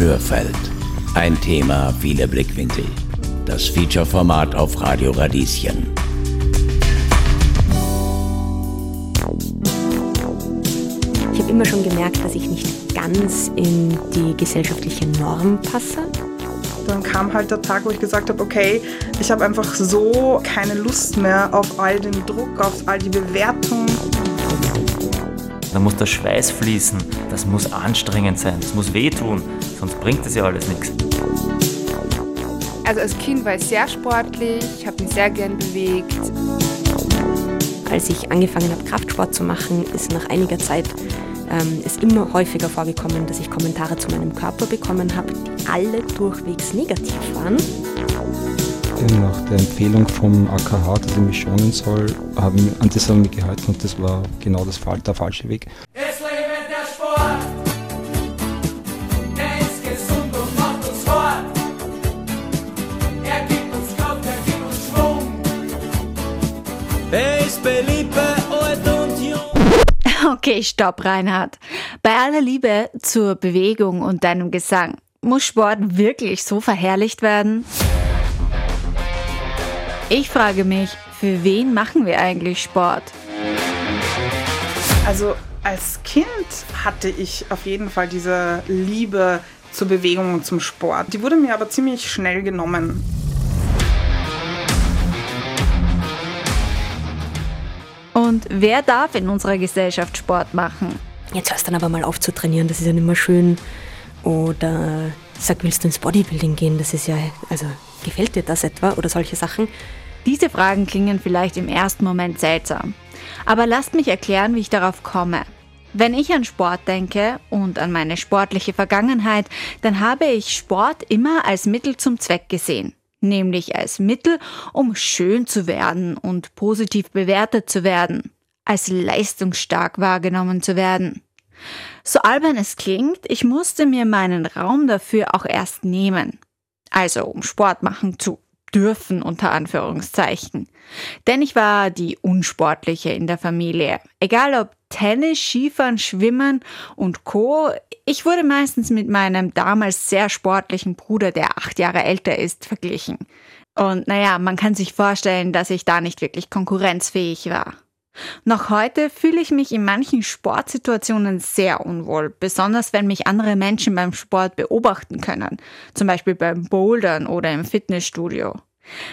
Hörfeld. Ein Thema, viele Blickwinkel. Das Feature-Format auf Radio Radieschen. Ich habe immer schon gemerkt, dass ich nicht ganz in die gesellschaftliche Norm passe. Dann kam halt der Tag, wo ich gesagt habe, okay, ich habe einfach so keine Lust mehr auf all den Druck, auf all die Bewertungen. Da muss der Schweiß fließen, das muss anstrengend sein, das muss wehtun, sonst bringt das ja alles nichts. Also als Kind war ich sehr sportlich, ich habe mich sehr gern bewegt. Als ich angefangen habe, Kraftsport zu machen, ist nach einiger Zeit ähm, ist immer häufiger vorgekommen, dass ich Kommentare zu meinem Körper bekommen habe, die alle durchwegs negativ waren. Nach der Empfehlung vom AKH, dass ich mich schonen soll, haben, an das haben wir gehalten und das war genau das, der falsche Weg. Es lebe der Sport! Er ist gesund und macht uns fort! Er gibt uns Kraft, er gibt uns Schwung! Er ist beliebt bei alt und jung! Okay, stopp, Reinhard. Bei aller Liebe zur Bewegung und deinem Gesang, muss Sport wirklich so verherrlicht werden? Ich frage mich, für wen machen wir eigentlich Sport? Also als Kind hatte ich auf jeden Fall diese Liebe zur Bewegung und zum Sport. Die wurde mir aber ziemlich schnell genommen. Und wer darf in unserer Gesellschaft Sport machen? Jetzt hörst du dann aber mal auf zu trainieren, das ist ja nicht mehr schön. Oder sag, willst du ins Bodybuilding gehen? Das ist ja, also gefällt dir das etwa? Oder solche Sachen. Diese Fragen klingen vielleicht im ersten Moment seltsam. Aber lasst mich erklären, wie ich darauf komme. Wenn ich an Sport denke und an meine sportliche Vergangenheit, dann habe ich Sport immer als Mittel zum Zweck gesehen. Nämlich als Mittel, um schön zu werden und positiv bewertet zu werden. Als leistungsstark wahrgenommen zu werden. So albern es klingt, ich musste mir meinen Raum dafür auch erst nehmen. Also um Sport machen zu dürfen unter Anführungszeichen. Denn ich war die Unsportliche in der Familie. Egal ob Tennis, Skifahren, Schwimmen und Co. Ich wurde meistens mit meinem damals sehr sportlichen Bruder, der acht Jahre älter ist, verglichen. Und naja, man kann sich vorstellen, dass ich da nicht wirklich konkurrenzfähig war. Noch heute fühle ich mich in manchen Sportsituationen sehr unwohl, besonders wenn mich andere Menschen beim Sport beobachten können, zum Beispiel beim Bouldern oder im Fitnessstudio.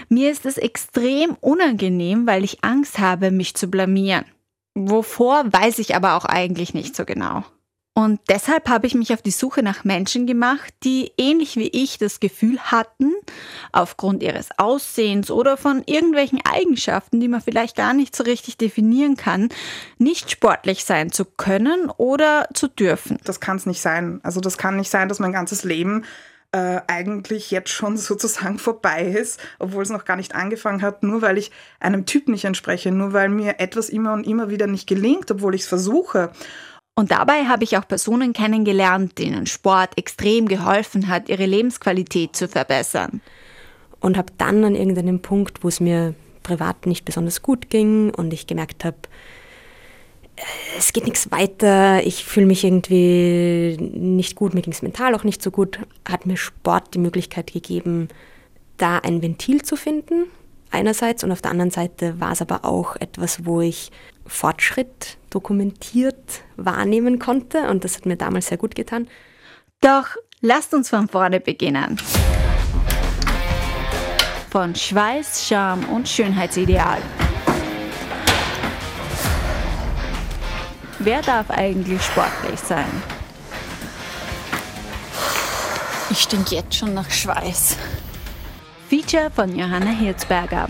Mir ist es extrem unangenehm, weil ich Angst habe, mich zu blamieren. Wovor weiß ich aber auch eigentlich nicht so genau. Und deshalb habe ich mich auf die Suche nach Menschen gemacht, die ähnlich wie ich das Gefühl hatten, aufgrund ihres Aussehens oder von irgendwelchen Eigenschaften, die man vielleicht gar nicht so richtig definieren kann, nicht sportlich sein zu können oder zu dürfen. Das kann es nicht sein. Also das kann nicht sein, dass mein ganzes Leben äh, eigentlich jetzt schon sozusagen vorbei ist, obwohl es noch gar nicht angefangen hat, nur weil ich einem Typ nicht entspreche, nur weil mir etwas immer und immer wieder nicht gelingt, obwohl ich es versuche. Und dabei habe ich auch Personen kennengelernt, denen Sport extrem geholfen hat, ihre Lebensqualität zu verbessern. Und habe dann an irgendeinem Punkt, wo es mir privat nicht besonders gut ging und ich gemerkt habe, äh, es geht nichts weiter, ich fühle mich irgendwie nicht gut, mir ging es mental auch nicht so gut, hat mir Sport die Möglichkeit gegeben, da ein Ventil zu finden, einerseits, und auf der anderen Seite war es aber auch etwas, wo ich Fortschritt dokumentiert wahrnehmen konnte und das hat mir damals sehr gut getan. Doch lasst uns von vorne beginnen. Von Schweiß, Charme und Schönheitsideal. Wer darf eigentlich sportlich sein? Ich stinke jetzt schon nach Schweiß. Feature von Johanna Hirzberger.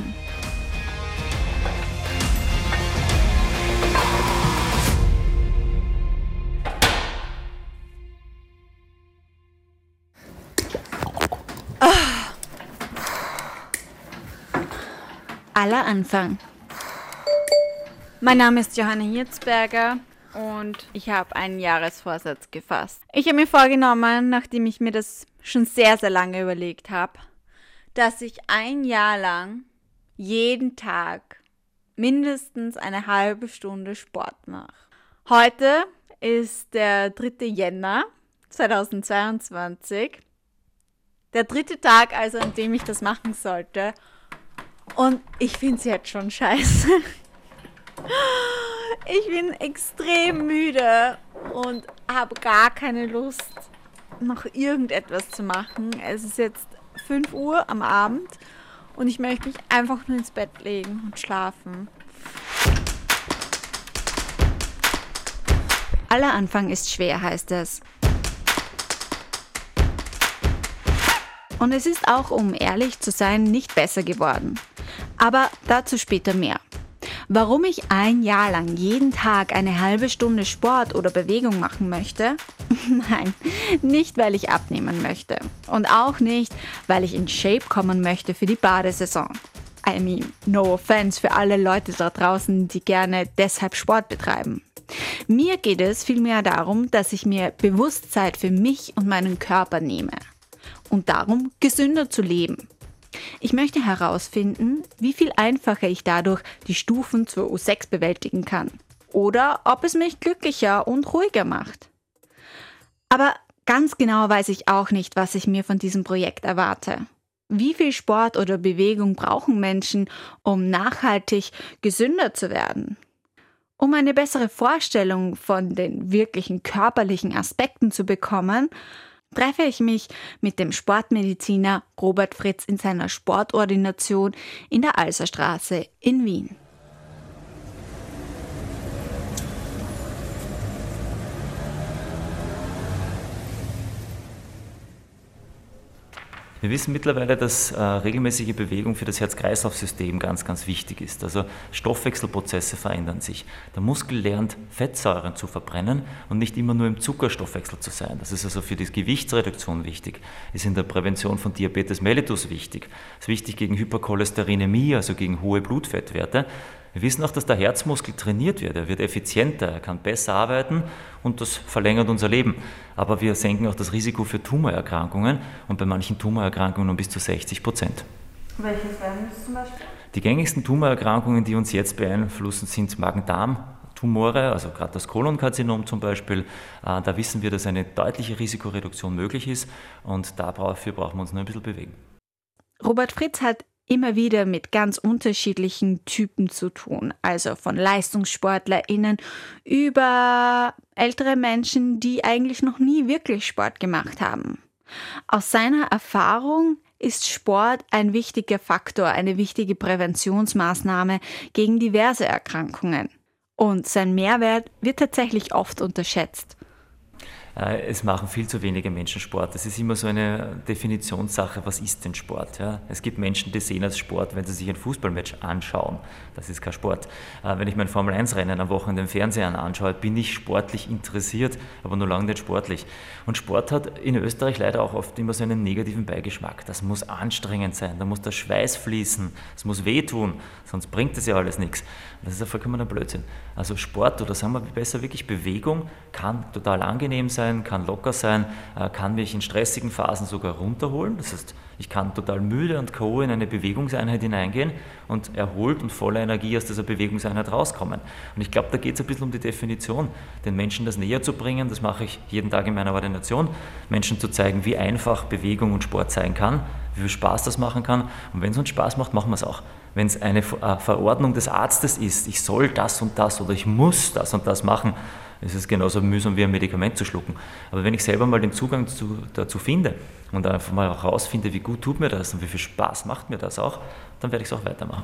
Aller Anfang. Mein Name ist Johanna Hirzberger und ich habe einen Jahresvorsatz gefasst. Ich habe mir vorgenommen, nachdem ich mir das schon sehr, sehr lange überlegt habe, dass ich ein Jahr lang jeden Tag mindestens eine halbe Stunde Sport mache. Heute ist der 3. Jänner 2022. Der dritte Tag, also an dem ich das machen sollte. Und ich finde es jetzt schon scheiße. Ich bin extrem müde und habe gar keine Lust, noch irgendetwas zu machen. Es ist jetzt 5 Uhr am Abend und ich möchte mich einfach nur ins Bett legen und schlafen. Aller Anfang ist schwer, heißt es. Und es ist auch, um ehrlich zu sein, nicht besser geworden. Aber dazu später mehr. Warum ich ein Jahr lang jeden Tag eine halbe Stunde Sport oder Bewegung machen möchte? Nein, nicht weil ich abnehmen möchte. Und auch nicht, weil ich in Shape kommen möchte für die Badesaison. I mean, no offense für alle Leute da draußen, die gerne deshalb Sport betreiben. Mir geht es vielmehr darum, dass ich mir Bewusstsein für mich und meinen Körper nehme. Und darum, gesünder zu leben. Ich möchte herausfinden, wie viel einfacher ich dadurch die Stufen zur U6 bewältigen kann. Oder ob es mich glücklicher und ruhiger macht. Aber ganz genau weiß ich auch nicht, was ich mir von diesem Projekt erwarte. Wie viel Sport oder Bewegung brauchen Menschen, um nachhaltig gesünder zu werden? Um eine bessere Vorstellung von den wirklichen körperlichen Aspekten zu bekommen, treffe ich mich mit dem Sportmediziner Robert Fritz in seiner Sportordination in der Alserstraße in Wien. Wir wissen mittlerweile, dass äh, regelmäßige Bewegung für das Herz-Kreislauf-System ganz, ganz wichtig ist. Also Stoffwechselprozesse verändern sich. Der Muskel lernt, Fettsäuren zu verbrennen und nicht immer nur im Zuckerstoffwechsel zu sein. Das ist also für die Gewichtsreduktion wichtig. Ist in der Prävention von Diabetes mellitus wichtig. Ist wichtig gegen Hypercholesterinämie, also gegen hohe Blutfettwerte. Wir wissen auch, dass der Herzmuskel trainiert wird. Er wird effizienter, er kann besser arbeiten und das verlängert unser Leben. Aber wir senken auch das Risiko für Tumorerkrankungen und bei manchen Tumorerkrankungen um bis zu 60 Prozent. Welches wären das zum Beispiel? Die gängigsten Tumorerkrankungen, die uns jetzt beeinflussen, sind Magen-Darm. Tumore, also gerade das Kolonkarzinom zum Beispiel, äh, da wissen wir, dass eine deutliche Risikoreduktion möglich ist und dafür brauchen wir uns nur ein bisschen bewegen. Robert Fritz hat immer wieder mit ganz unterschiedlichen Typen zu tun. Also von LeistungssportlerInnen über ältere Menschen, die eigentlich noch nie wirklich Sport gemacht haben. Aus seiner Erfahrung ist Sport ein wichtiger Faktor, eine wichtige Präventionsmaßnahme gegen diverse Erkrankungen. Und sein Mehrwert wird tatsächlich oft unterschätzt. Äh, es machen viel zu wenige Menschen Sport. Das ist immer so eine Definitionssache, was ist denn Sport? Ja? Es gibt Menschen, die sehen als Sport, wenn sie sich ein Fußballmatch anschauen. Das ist kein Sport. Äh, wenn ich mein Formel-1-Rennen am Wochenende im Fernsehen anschaue, bin ich sportlich interessiert, aber nur lange nicht sportlich. Und Sport hat in Österreich leider auch oft immer so einen negativen Beigeschmack. Das muss anstrengend sein, da muss der Schweiß fließen, es muss wehtun, sonst bringt es ja alles nichts. Das ist ja vollkommener Blödsinn. Also Sport oder sagen wir besser wirklich Bewegung kann total angenehm sein, kann locker sein, äh, kann mich in stressigen Phasen sogar runterholen. Das heißt, ich kann total müde und K.O. in eine Bewegungseinheit hineingehen und erholt und voller Energie aus dieser Bewegungseinheit rauskommen. Und ich glaube, da geht es ein bisschen um die Definition, den Menschen das näher zu bringen. Das mache ich jeden Tag in meiner Ordination, Menschen zu zeigen, wie einfach Bewegung und Sport sein kann, wie viel Spaß das machen kann. Und wenn es uns Spaß macht, machen wir es auch wenn es eine äh, Verordnung des Arztes ist, ich soll das und das oder ich muss das und das machen, ist es genauso mühsam wie ein Medikament zu schlucken. Aber wenn ich selber mal den Zugang zu, dazu finde und einfach mal herausfinde, wie gut tut mir das und wie viel Spaß macht mir das auch, dann werde ich es auch weitermachen.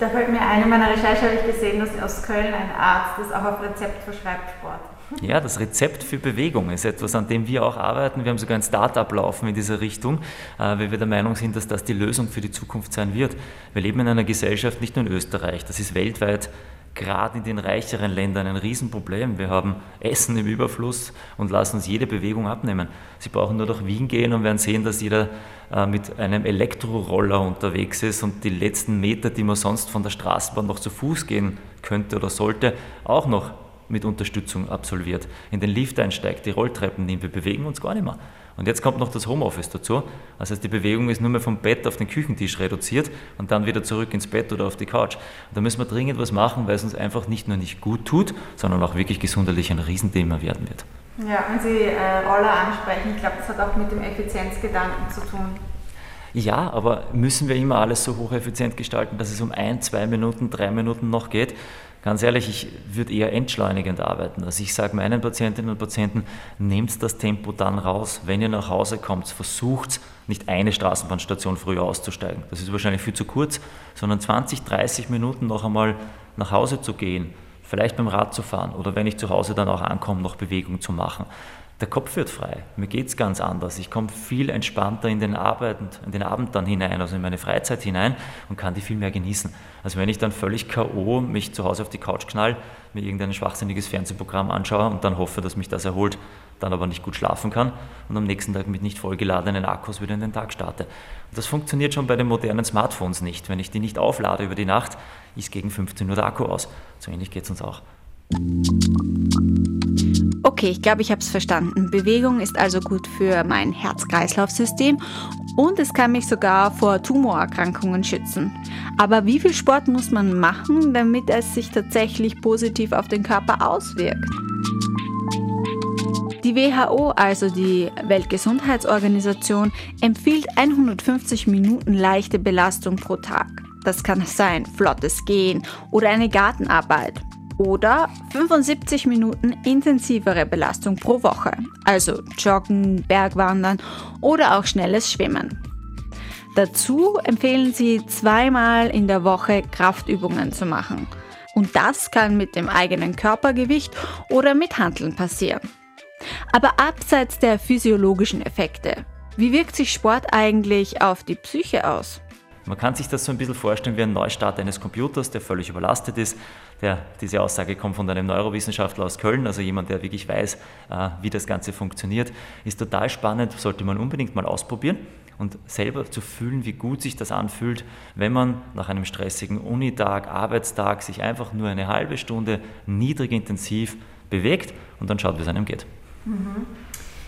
Da fällt mir ein, in meiner Recherche habe ich gesehen, dass aus Köln ein Arzt das auch auf Rezept verschreibt Sport. Ja, das Rezept für Bewegung ist etwas, an dem wir auch arbeiten. Wir haben sogar ein Start-up laufen in dieser Richtung, äh, weil wir der Meinung sind, dass das die Lösung für die Zukunft sein wird. Wir leben in einer Gesellschaft, nicht nur in Österreich, das ist weltweit gerade in den reicheren Ländern ein Riesenproblem. Wir haben Essen im Überfluss und lassen uns jede Bewegung abnehmen. Sie brauchen nur nach Wien gehen und werden sehen, dass jeder äh, mit einem Elektroroller unterwegs ist und die letzten Meter, die man sonst von der Straßenbahn noch zu Fuß gehen könnte oder sollte, auch noch mit Unterstützung absolviert, in den Lift einsteigt, die Rolltreppen nimmt, wir bewegen uns gar nicht mehr. Und jetzt kommt noch das Homeoffice dazu. Das heißt, die Bewegung ist nur mehr vom Bett auf den Küchentisch reduziert und dann wieder zurück ins Bett oder auf die Couch. Und da müssen wir dringend was machen, weil es uns einfach nicht nur nicht gut tut, sondern auch wirklich gesundheitlich ein Riesenthema werden wird. Ja, wenn Sie äh, Roller ansprechen, ich glaube, das hat auch mit dem Effizienzgedanken zu tun. Ja, aber müssen wir immer alles so hocheffizient gestalten, dass es um ein, zwei Minuten, drei Minuten noch geht? Ganz ehrlich, ich würde eher entschleunigend arbeiten. Also ich sage meinen Patientinnen und Patienten, nehmt das Tempo dann raus. Wenn ihr nach Hause kommt, versucht nicht eine Straßenbahnstation früher auszusteigen. Das ist wahrscheinlich viel zu kurz, sondern 20, 30 Minuten noch einmal nach Hause zu gehen, vielleicht beim Rad zu fahren oder wenn ich zu Hause dann auch ankomme, noch Bewegung zu machen der Kopf wird frei. Mir geht es ganz anders. Ich komme viel entspannter in den, Abend, in den Abend dann hinein, also in meine Freizeit hinein und kann die viel mehr genießen. Also wenn ich dann völlig K.O. mich zu Hause auf die Couch knall, mir irgendein schwachsinniges Fernsehprogramm anschaue und dann hoffe, dass mich das erholt, dann aber nicht gut schlafen kann und am nächsten Tag mit nicht vollgeladenen Akkus wieder in den Tag starte. Und das funktioniert schon bei den modernen Smartphones nicht. Wenn ich die nicht auflade über die Nacht, ist gegen 15 Uhr der Akku aus. So ähnlich geht es uns auch. Okay, ich glaube, ich habe es verstanden. Bewegung ist also gut für mein Herz-Kreislauf-System und es kann mich sogar vor Tumorerkrankungen schützen. Aber wie viel Sport muss man machen, damit es sich tatsächlich positiv auf den Körper auswirkt? Die WHO, also die Weltgesundheitsorganisation, empfiehlt 150 Minuten leichte Belastung pro Tag. Das kann sein flottes Gehen oder eine Gartenarbeit oder 75 Minuten intensivere Belastung pro Woche, also Joggen, Bergwandern oder auch schnelles Schwimmen. Dazu empfehlen sie zweimal in der Woche Kraftübungen zu machen. Und das kann mit dem eigenen Körpergewicht oder mit Handeln passieren. Aber abseits der physiologischen Effekte, wie wirkt sich Sport eigentlich auf die Psyche aus? Man kann sich das so ein bisschen vorstellen wie ein Neustart eines Computers, der völlig überlastet ist. Der, diese Aussage kommt von einem Neurowissenschaftler aus Köln, also jemand, der wirklich weiß, äh, wie das Ganze funktioniert. Ist total spannend, sollte man unbedingt mal ausprobieren und selber zu fühlen, wie gut sich das anfühlt, wenn man nach einem stressigen Unitag, Arbeitstag sich einfach nur eine halbe Stunde niedrig intensiv bewegt und dann schaut, wie es einem geht. Mhm.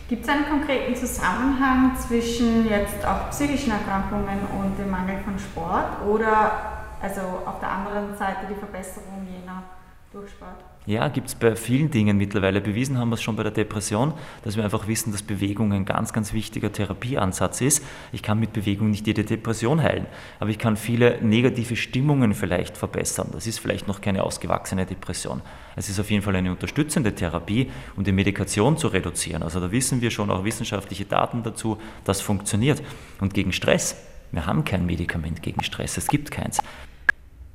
Gibt es einen konkreten Zusammenhang zwischen jetzt auch psychischen Erkrankungen und dem Mangel von Sport oder also auf der anderen Seite die Verbesserung jener durch Sport? Ja, gibt es bei vielen Dingen mittlerweile. Bewiesen haben wir es schon bei der Depression, dass wir einfach wissen, dass Bewegung ein ganz, ganz wichtiger Therapieansatz ist. Ich kann mit Bewegung nicht jede Depression heilen, aber ich kann viele negative Stimmungen vielleicht verbessern. Das ist vielleicht noch keine ausgewachsene Depression. Es ist auf jeden Fall eine unterstützende Therapie, um die Medikation zu reduzieren. Also da wissen wir schon auch wissenschaftliche Daten dazu, das funktioniert. Und gegen Stress, wir haben kein Medikament gegen Stress, es gibt keins.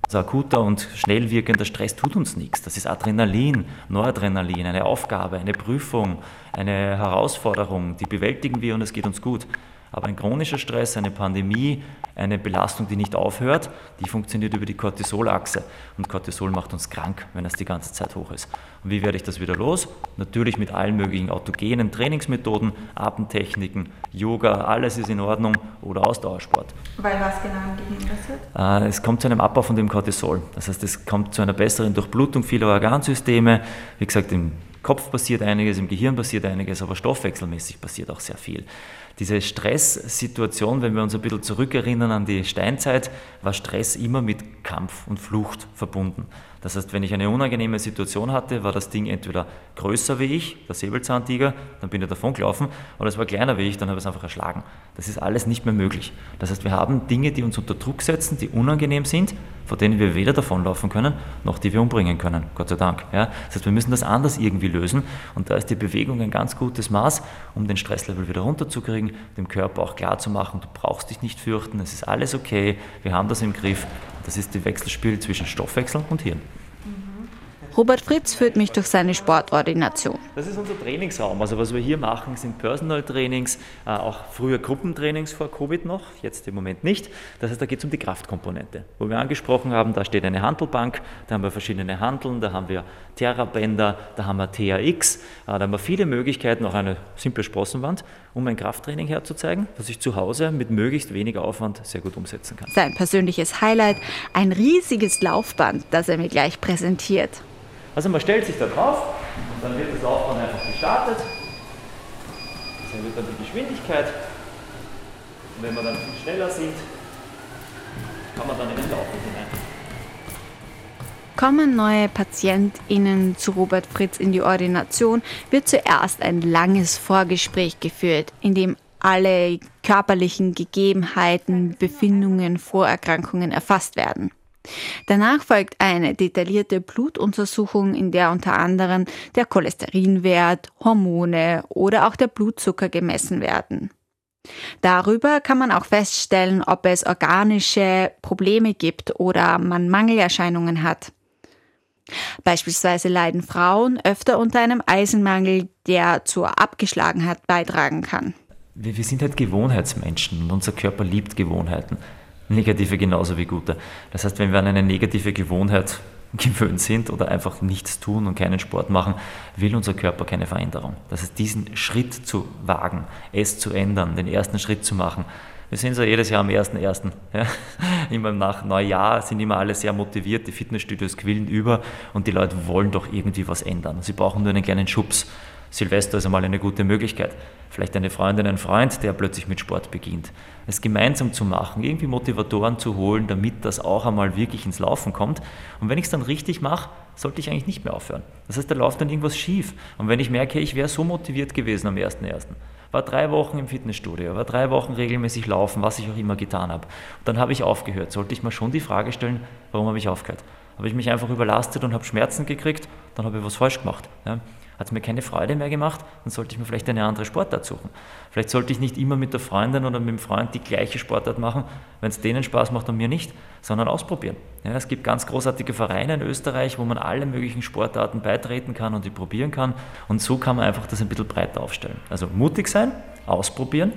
Also akuter und schnell wirkender Stress tut uns nichts. Das ist Adrenalin, Noradrenalin, eine Aufgabe, eine Prüfung, eine Herausforderung, die bewältigen wir und es geht uns gut. Aber ein chronischer Stress, eine Pandemie, eine Belastung, die nicht aufhört, die funktioniert über die Cortisolachse. Und Cortisol macht uns krank, wenn es die ganze Zeit hoch ist. Und wie werde ich das wieder los? Natürlich mit allen möglichen autogenen Trainingsmethoden, Atemtechniken, Yoga, alles ist in Ordnung oder Ausdauersport. Weil was genau im Gehirn passiert? Äh, es kommt zu einem Abbau von dem Cortisol. Das heißt, es kommt zu einer besseren Durchblutung vieler Organsysteme. Wie gesagt, im Kopf passiert einiges, im Gehirn passiert einiges, aber stoffwechselmäßig passiert auch sehr viel diese Stresssituation, wenn wir uns ein bisschen zurückerinnern an die Steinzeit, war Stress immer mit Kampf und Flucht verbunden. Das heißt, wenn ich eine unangenehme Situation hatte, war das Ding entweder größer wie ich, der Säbelzahntiger, dann bin ich davon gelaufen, oder es war kleiner wie ich, dann habe ich es einfach erschlagen. Das ist alles nicht mehr möglich. Das heißt, wir haben Dinge, die uns unter Druck setzen, die unangenehm sind, vor denen wir weder davonlaufen können, noch die wir umbringen können, Gott sei Dank. Ja? Das heißt, wir müssen das anders irgendwie lösen und da ist die Bewegung ein ganz gutes Maß, um den Stresslevel wieder runterzukriegen, dem Körper auch klar zu machen, du brauchst dich nicht fürchten, es ist alles okay, wir haben das im Griff. Das ist das Wechselspiel zwischen Stoffwechsel und Hirn. Robert Fritz führt mich durch seine Sportordination. Das ist unser Trainingsraum. Also was wir hier machen, sind Personal Trainings, äh, auch früher Gruppentrainings vor Covid noch, jetzt im Moment nicht. Das heißt, da geht es um die Kraftkomponente. Wo wir angesprochen haben, da steht eine Handelbank, da haben wir verschiedene Handeln, da haben wir Terrabänder, da haben wir THX, äh, da haben wir viele Möglichkeiten, auch eine simple Sprossenwand, um ein Krafttraining herzuzeigen, das ich zu Hause mit möglichst weniger Aufwand sehr gut umsetzen kann. Sein persönliches Highlight, ein riesiges Laufband, das er mir gleich präsentiert. Also man stellt sich da drauf und dann wird das Laufbahn einfach gestartet. Das erhöht dann die Geschwindigkeit. Und wenn wir dann viel schneller sind, kann man dann in den Laufen hinein. Kommen neue PatientInnen zu Robert Fritz in die Ordination, wird zuerst ein langes Vorgespräch geführt, in dem alle körperlichen Gegebenheiten, Befindungen, Vorerkrankungen erfasst werden. Danach folgt eine detaillierte Blutuntersuchung, in der unter anderem der Cholesterinwert, Hormone oder auch der Blutzucker gemessen werden. Darüber kann man auch feststellen, ob es organische Probleme gibt oder man Mangelerscheinungen hat. Beispielsweise leiden Frauen öfter unter einem Eisenmangel, der zur Abgeschlagenheit beitragen kann. Wir, wir sind halt Gewohnheitsmenschen und unser Körper liebt Gewohnheiten. Negative genauso wie gute. Das heißt, wenn wir an eine negative Gewohnheit gewöhnt sind oder einfach nichts tun und keinen Sport machen, will unser Körper keine Veränderung. Das heißt, diesen Schritt zu wagen, es zu ändern, den ersten Schritt zu machen. Wir sind so jedes Jahr am 1.1. Ja? Immer nach Neujahr sind immer alle sehr motiviert, die Fitnessstudios quillen über und die Leute wollen doch irgendwie was ändern. Sie brauchen nur einen kleinen Schubs. Silvester ist einmal eine gute Möglichkeit. Vielleicht eine Freundin, ein Freund, der plötzlich mit Sport beginnt. Es gemeinsam zu machen, irgendwie Motivatoren zu holen, damit das auch einmal wirklich ins Laufen kommt. Und wenn ich es dann richtig mache, sollte ich eigentlich nicht mehr aufhören. Das heißt, da läuft dann irgendwas schief. Und wenn ich merke, ich wäre so motiviert gewesen am 1.1., war drei Wochen im Fitnessstudio, war drei Wochen regelmäßig laufen, was ich auch immer getan habe. Dann habe ich aufgehört. Sollte ich mir schon die Frage stellen, warum habe ich aufgehört? Habe ich mich einfach überlastet und habe Schmerzen gekriegt, dann habe ich was falsch gemacht. Ja? hat es mir keine Freude mehr gemacht, dann sollte ich mir vielleicht eine andere Sportart suchen. Vielleicht sollte ich nicht immer mit der Freundin oder mit dem Freund die gleiche Sportart machen, wenn es denen Spaß macht und mir nicht, sondern ausprobieren. Ja, es gibt ganz großartige Vereine in Österreich, wo man alle möglichen Sportarten beitreten kann und die probieren kann. Und so kann man einfach das ein bisschen breiter aufstellen. Also mutig sein, ausprobieren,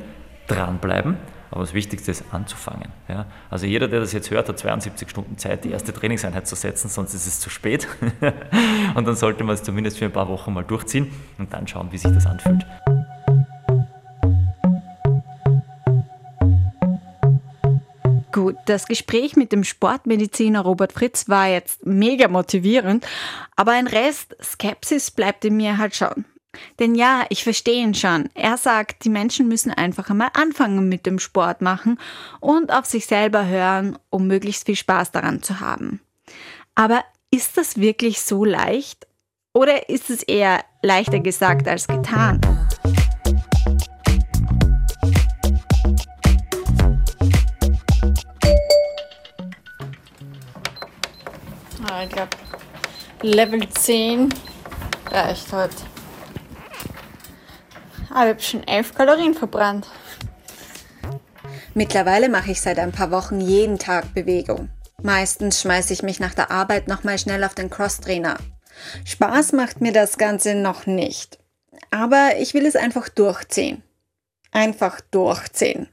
dranbleiben aber das Wichtigste ist anzufangen. Ja? Also jeder, der das jetzt hört, hat 72 Stunden Zeit, die erste Trainingseinheit zu setzen, sonst ist es zu spät. und dann sollte man es zumindest für ein paar Wochen mal durchziehen und dann schauen, wie sich das anfühlt. Gut, das Gespräch mit dem Sportmediziner Robert Fritz war jetzt mega motivierend, aber ein Rest Skepsis bleibt in mir halt schon. Denn ja, ich verstehe ihn schon. Er sagt, die Menschen müssen einfach einmal anfangen mit dem Sport machen und auf sich selber hören, um möglichst viel Spaß daran zu haben. Aber ist das wirklich so leicht? Oder ist es eher leichter gesagt als getan? Ah, ich glaube, Level 10 reicht heute. Aber ich habe schon elf Kalorien verbrannt. Mittlerweile mache ich seit ein paar Wochen jeden Tag Bewegung. Meistens schmeiße ich mich nach der Arbeit nochmal schnell auf den Crosstrainer. Spaß macht mir das Ganze noch nicht. Aber ich will es einfach durchziehen. Einfach durchziehen.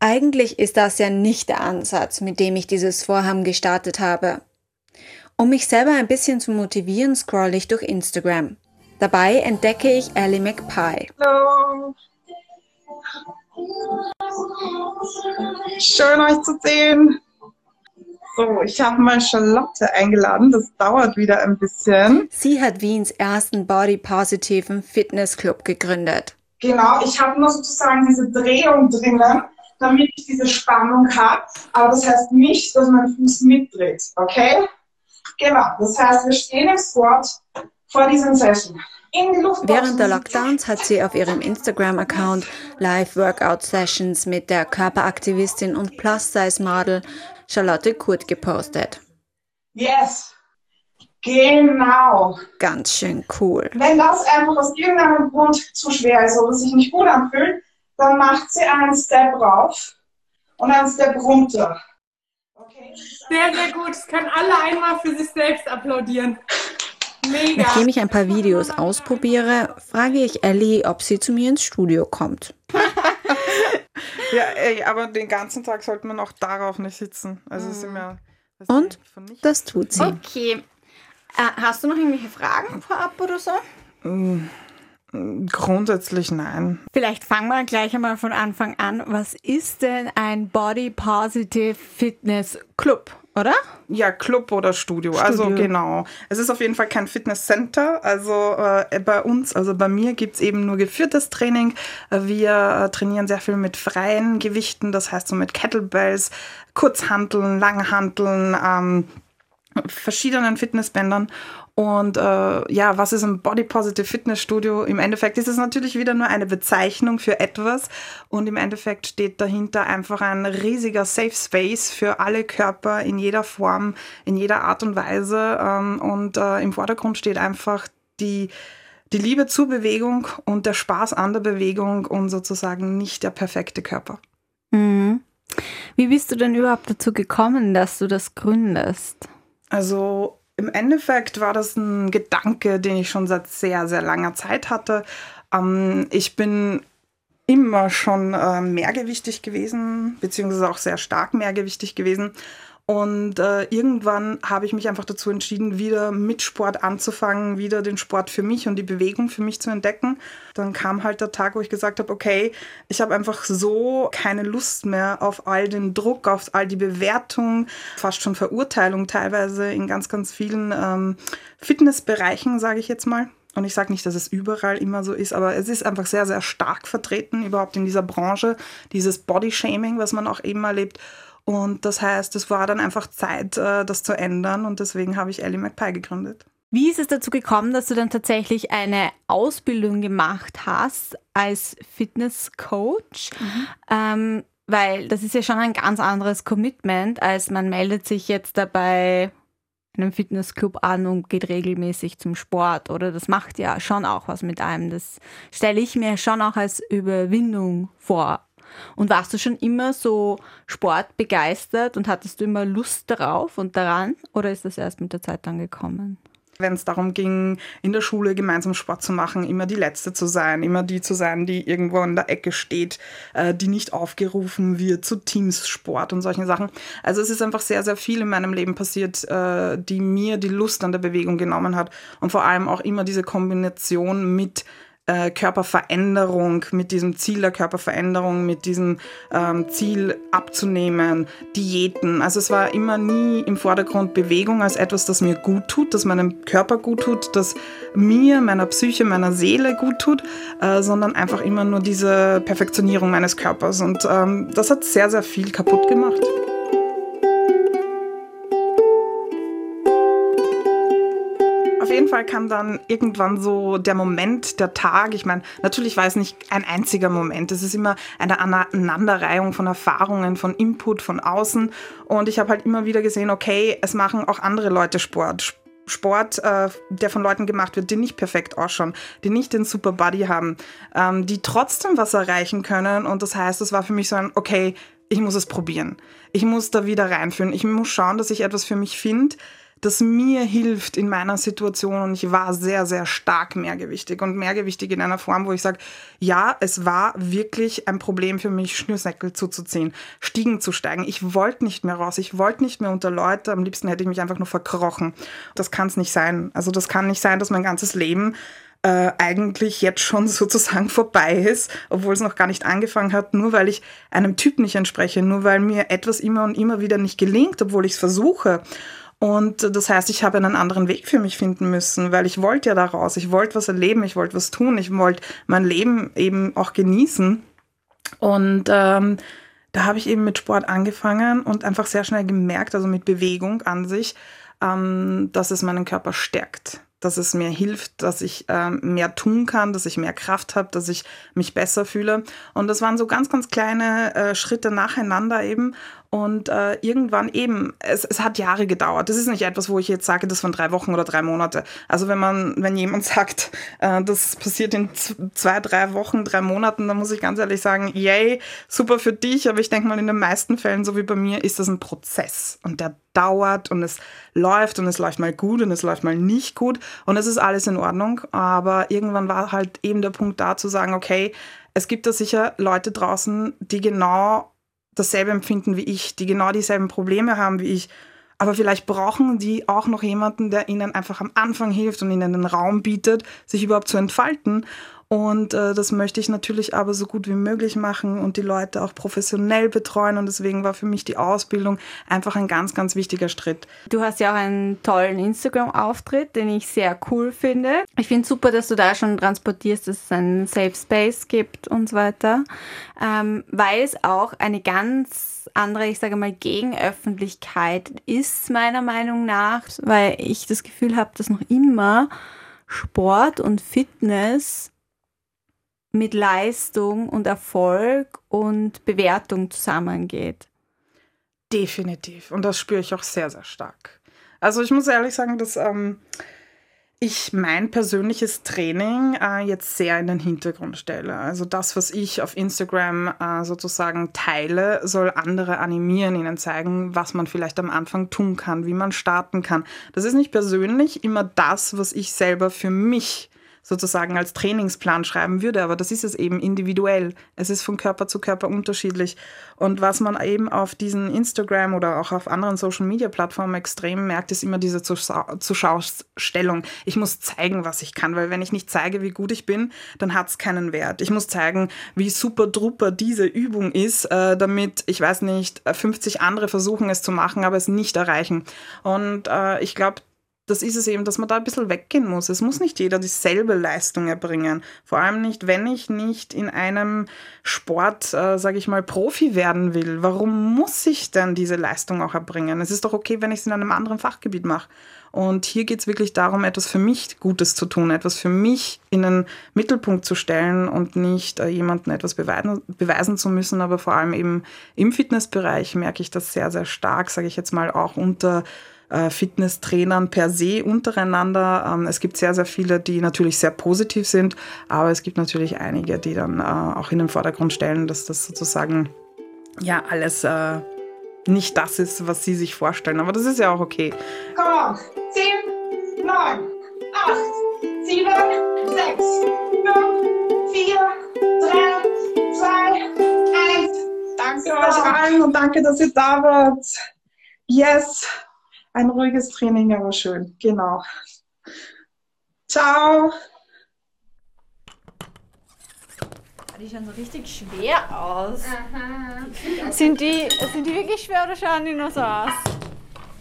Eigentlich ist das ja nicht der Ansatz, mit dem ich dieses Vorhaben gestartet habe. Um mich selber ein bisschen zu motivieren, scroll ich durch Instagram. Dabei entdecke ich Ellie McPie. Hallo. Schön euch zu sehen. So, ich habe mal Charlotte eingeladen. Das dauert wieder ein bisschen. Sie hat Wiens ersten body-positiven Fitnessclub gegründet. Genau, ich habe nur sozusagen diese Drehung drinnen, damit ich diese Spannung habe. Aber das heißt nicht, dass mein Fuß mitdreht, okay? Genau, das heißt, wir stehen im Squat vor diesem Session. Während der Lockdowns hat sie auf ihrem Instagram-Account Live-Workout-Sessions mit der Körperaktivistin und Plus-Size-Model Charlotte Kurt gepostet. Yes, genau. Ganz schön cool. Wenn das einfach aus irgendeinem Grund zu schwer ist oder sich nicht gut anfühlt, dann macht sie einen Step rauf und einen Step runter. Okay? Sehr, sehr gut. Das können alle einmal für sich selbst applaudieren. Mega. Nachdem ich ein paar Videos ausprobiere, frage ich Ellie, ob sie zu mir ins Studio kommt. ja, ey, aber den ganzen Tag sollte man auch darauf nicht sitzen. Also mhm. sind wir, Und das tut sie. Okay. Äh, hast du noch irgendwelche Fragen vorab oder so? Mm, grundsätzlich nein. Vielleicht fangen wir gleich einmal von Anfang an. Was ist denn ein Body Positive Fitness Club? Oder? Ja, Club oder Studio. Also Studio. Also genau. Es ist auf jeden Fall kein Fitnesscenter. Also äh, bei uns, also bei mir gibt es eben nur geführtes Training. Wir äh, trainieren sehr viel mit freien Gewichten, das heißt so mit Kettlebells, Kurzhanteln, Langhanteln. Ähm, verschiedenen Fitnessbändern. Und äh, ja, was ist ein Body Positive Fitnessstudio? Im Endeffekt ist es natürlich wieder nur eine Bezeichnung für etwas und im Endeffekt steht dahinter einfach ein riesiger Safe Space für alle Körper in jeder Form, in jeder Art und Weise. Ähm, und äh, im Vordergrund steht einfach die, die Liebe zur Bewegung und der Spaß an der Bewegung und sozusagen nicht der perfekte Körper. Mhm. Wie bist du denn überhaupt dazu gekommen, dass du das gründest? Also im Endeffekt war das ein Gedanke, den ich schon seit sehr, sehr langer Zeit hatte. Ähm, ich bin immer schon äh, mehrgewichtig gewesen, beziehungsweise auch sehr stark mehrgewichtig gewesen. Und äh, irgendwann habe ich mich einfach dazu entschieden, wieder mit Sport anzufangen, wieder den Sport für mich und die Bewegung für mich zu entdecken. Dann kam halt der Tag, wo ich gesagt habe, okay, ich habe einfach so keine Lust mehr auf all den Druck, auf all die Bewertung, fast schon Verurteilung teilweise in ganz, ganz vielen ähm, Fitnessbereichen, sage ich jetzt mal. Und ich sage nicht, dass es überall immer so ist, aber es ist einfach sehr, sehr stark vertreten, überhaupt in dieser Branche, dieses Body-Shaming, was man auch eben erlebt. Und das heißt, es war dann einfach Zeit, äh, das zu ändern und deswegen habe ich Ellie McPie gegründet. Wie ist es dazu gekommen, dass du dann tatsächlich eine Ausbildung gemacht hast als Fitnesscoach? Mhm. Ähm, weil das ist ja schon ein ganz anderes Commitment, als man meldet sich jetzt dabei einem Fitnessclub an und geht regelmäßig zum Sport. Oder das macht ja schon auch was mit einem. Das stelle ich mir schon auch als Überwindung vor. Und warst du schon immer so sportbegeistert und hattest du immer Lust darauf und daran? Oder ist das erst mit der Zeit dann gekommen? wenn es darum ging, in der Schule gemeinsam Sport zu machen, immer die Letzte zu sein, immer die zu sein, die irgendwo in der Ecke steht, äh, die nicht aufgerufen wird zu Teamssport und solchen Sachen. Also es ist einfach sehr, sehr viel in meinem Leben passiert, äh, die mir die Lust an der Bewegung genommen hat und vor allem auch immer diese Kombination mit äh, Körperveränderung, mit diesem Ziel der Körperveränderung, mit diesem ähm, Ziel abzunehmen, Diäten. Also es war immer nie im Vordergrund Bewegung als etwas, das mir gut tut, das meinem Körper gut tut, das mir, meiner Psyche, meiner Seele gut tut, äh, sondern einfach immer nur diese Perfektionierung meines Körpers. Und ähm, das hat sehr, sehr viel kaputt gemacht. Fall kam dann irgendwann so der Moment, der Tag. Ich meine, natürlich war es nicht ein einziger Moment. Es ist immer eine Aneinanderreihung von Erfahrungen, von Input von außen. Und ich habe halt immer wieder gesehen, okay, es machen auch andere Leute Sport. Sport, äh, der von Leuten gemacht wird, die nicht perfekt ausschauen, die nicht den Super Body haben, ähm, die trotzdem was erreichen können. Und das heißt, es war für mich so ein, okay, ich muss es probieren. Ich muss da wieder reinführen. Ich muss schauen, dass ich etwas für mich finde, das mir hilft in meiner Situation. Und ich war sehr, sehr stark mehrgewichtig und mehrgewichtig in einer Form, wo ich sage, ja, es war wirklich ein Problem für mich, Schnürsenkel zuzuziehen, Stiegen zu steigen. Ich wollte nicht mehr raus, ich wollte nicht mehr unter Leute. Am liebsten hätte ich mich einfach nur verkrochen. Das kann es nicht sein. Also das kann nicht sein, dass mein ganzes Leben äh, eigentlich jetzt schon sozusagen vorbei ist, obwohl es noch gar nicht angefangen hat, nur weil ich einem Typ nicht entspreche, nur weil mir etwas immer und immer wieder nicht gelingt, obwohl ich es versuche. Und das heißt, ich habe einen anderen Weg für mich finden müssen, weil ich wollte ja da raus. Ich wollte was erleben, ich wollte was tun, ich wollte mein Leben eben auch genießen. Und ähm, da habe ich eben mit Sport angefangen und einfach sehr schnell gemerkt, also mit Bewegung an sich, ähm, dass es meinen Körper stärkt dass es mir hilft, dass ich ähm, mehr tun kann, dass ich mehr Kraft habe, dass ich mich besser fühle. Und das waren so ganz, ganz kleine äh, Schritte nacheinander eben. Und äh, irgendwann eben, es, es hat Jahre gedauert. Das ist nicht etwas, wo ich jetzt sage, das von drei Wochen oder drei Monate. Also wenn man, wenn jemand sagt, äh, das passiert in zwei, drei Wochen, drei Monaten, dann muss ich ganz ehrlich sagen, yay, super für dich. Aber ich denke mal, in den meisten Fällen, so wie bei mir, ist das ein Prozess. Und der dauert und es läuft und es läuft mal gut und es läuft mal nicht gut. Und es ist alles in Ordnung. Aber irgendwann war halt eben der Punkt da zu sagen, okay, es gibt da sicher Leute draußen, die genau dasselbe empfinden wie ich, die genau dieselben Probleme haben wie ich. Aber vielleicht brauchen die auch noch jemanden, der ihnen einfach am Anfang hilft und ihnen den Raum bietet, sich überhaupt zu entfalten. Und äh, das möchte ich natürlich aber so gut wie möglich machen und die Leute auch professionell betreuen. Und deswegen war für mich die Ausbildung einfach ein ganz, ganz wichtiger Schritt. Du hast ja auch einen tollen Instagram-Auftritt, den ich sehr cool finde. Ich finde super, dass du da schon transportierst, dass es einen Safe Space gibt und so weiter, ähm, weil es auch eine ganz andere, ich sage mal, Gegenöffentlichkeit ist, meiner Meinung nach, weil ich das Gefühl habe, dass noch immer Sport und Fitness mit Leistung und Erfolg und Bewertung zusammengeht. Definitiv. Und das spüre ich auch sehr, sehr stark. Also ich muss ehrlich sagen, dass ähm, ich mein persönliches Training äh, jetzt sehr in den Hintergrund stelle. Also das, was ich auf Instagram äh, sozusagen teile, soll andere animieren, ihnen zeigen, was man vielleicht am Anfang tun kann, wie man starten kann. Das ist nicht persönlich immer das, was ich selber für mich sozusagen als Trainingsplan schreiben würde, aber das ist es eben individuell. Es ist von Körper zu Körper unterschiedlich. Und was man eben auf diesen Instagram oder auch auf anderen Social-Media-Plattformen extrem merkt, ist immer diese Zuschaustellung. Ich muss zeigen, was ich kann, weil wenn ich nicht zeige, wie gut ich bin, dann hat es keinen Wert. Ich muss zeigen, wie super druper diese Übung ist, äh, damit, ich weiß nicht, 50 andere versuchen es zu machen, aber es nicht erreichen. Und äh, ich glaube, das ist es eben, dass man da ein bisschen weggehen muss. Es muss nicht jeder dieselbe Leistung erbringen. Vor allem nicht, wenn ich nicht in einem Sport, äh, sage ich mal, Profi werden will. Warum muss ich denn diese Leistung auch erbringen? Es ist doch okay, wenn ich es in einem anderen Fachgebiet mache. Und hier geht es wirklich darum, etwas für mich Gutes zu tun, etwas für mich in den Mittelpunkt zu stellen und nicht äh, jemandem etwas beweisen, beweisen zu müssen. Aber vor allem eben im Fitnessbereich merke ich das sehr, sehr stark, sage ich jetzt mal, auch unter Fitnesstrainern per se untereinander. Ähm, es gibt sehr, sehr viele, die natürlich sehr positiv sind, aber es gibt natürlich einige, die dann äh, auch in den Vordergrund stellen, dass das sozusagen ja alles äh, nicht das ist, was sie sich vorstellen. Aber das ist ja auch okay. Komm, 10, 9, 8, 7, 6, 5, 4, 3, 2, 1. Danke euch allen und danke, dass ihr da wart. Yes ein ruhiges Training, aber schön. Genau. Ciao. Die schauen so richtig schwer aus. Sind die, sind die wirklich schwer oder schauen die nur so aus?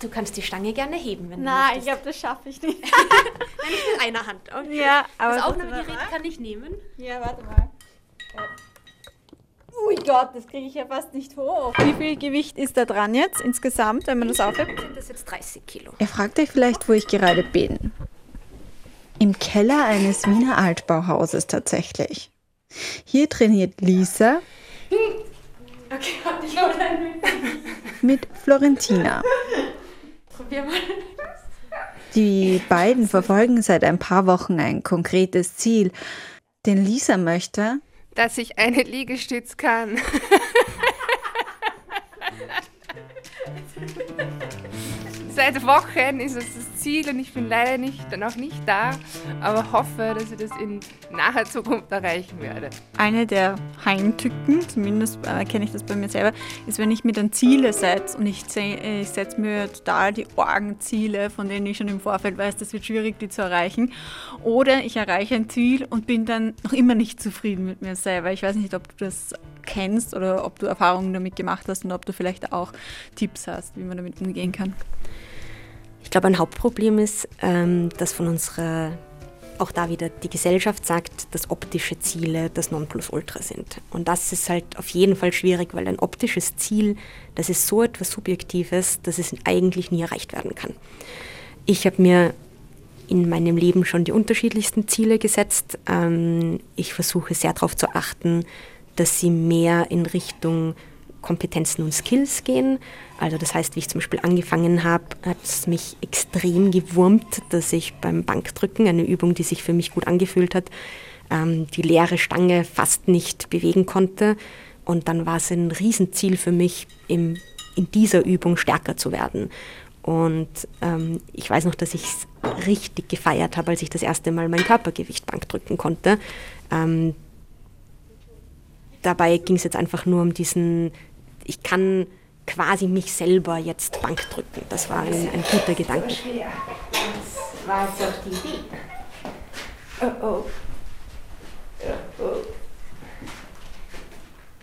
Du kannst die Stange gerne heben, wenn Nein, du ich glaube, das schaffe ich nicht. Nein, nicht mit einer Hand. Okay. Ja, aber das Aufnahmegerät kann ich nehmen. Ja, warte mal. Ui Gott, das kriege ich ja fast nicht hoch. Wie viel Gewicht ist da dran jetzt insgesamt, wenn man das aufhebt? Sind das jetzt 30 Kilo? Ihr fragt euch vielleicht, wo ich gerade bin. Im Keller eines Wiener Altbauhauses tatsächlich. Hier trainiert Lisa Okay, warte, ich hole einen mit Florentina. Probier mal. Die beiden verfolgen seit ein paar Wochen ein konkretes Ziel. Denn Lisa möchte, dass ich eine Liegestütz kann. Seit Wochen ist es das Ziel und ich bin leider nicht, noch nicht da, aber hoffe, dass ich das in naher Zukunft erreichen werde. eine der Heimtücken, zumindest äh, kenne ich das bei mir selber, ist, wenn ich mir dann Ziele setze und ich, se- ich setze mir total die Orgenziele, von denen ich schon im Vorfeld weiß, das wird schwierig, die zu erreichen. Oder ich erreiche ein Ziel und bin dann noch immer nicht zufrieden mit mir selber. Ich weiß nicht, ob du das kennst oder ob du Erfahrungen damit gemacht hast und ob du vielleicht auch Tipps hast, wie man damit umgehen kann. Ich glaube, ein Hauptproblem ist, ähm, dass von unserer, auch da wieder die Gesellschaft sagt, dass optische Ziele das Nonplusultra sind. Und das ist halt auf jeden Fall schwierig, weil ein optisches Ziel, das ist so etwas Subjektives, dass es eigentlich nie erreicht werden kann. Ich habe mir in meinem Leben schon die unterschiedlichsten Ziele gesetzt. Ähm, ich versuche sehr darauf zu achten, dass sie mehr in Richtung Kompetenzen und Skills gehen. Also das heißt, wie ich zum Beispiel angefangen habe, hat es mich extrem gewurmt, dass ich beim Bankdrücken, eine Übung, die sich für mich gut angefühlt hat, ähm, die leere Stange fast nicht bewegen konnte. Und dann war es ein Riesenziel für mich, im, in dieser Übung stärker zu werden. Und ähm, ich weiß noch, dass ich es richtig gefeiert habe, als ich das erste Mal mein Körpergewicht Bankdrücken konnte. Ähm, dabei ging es jetzt einfach nur um diesen, ich kann quasi mich selber jetzt Bank drücken. Das war ein, ein guter Gedanke. Das war doch die Idee. Oh oh.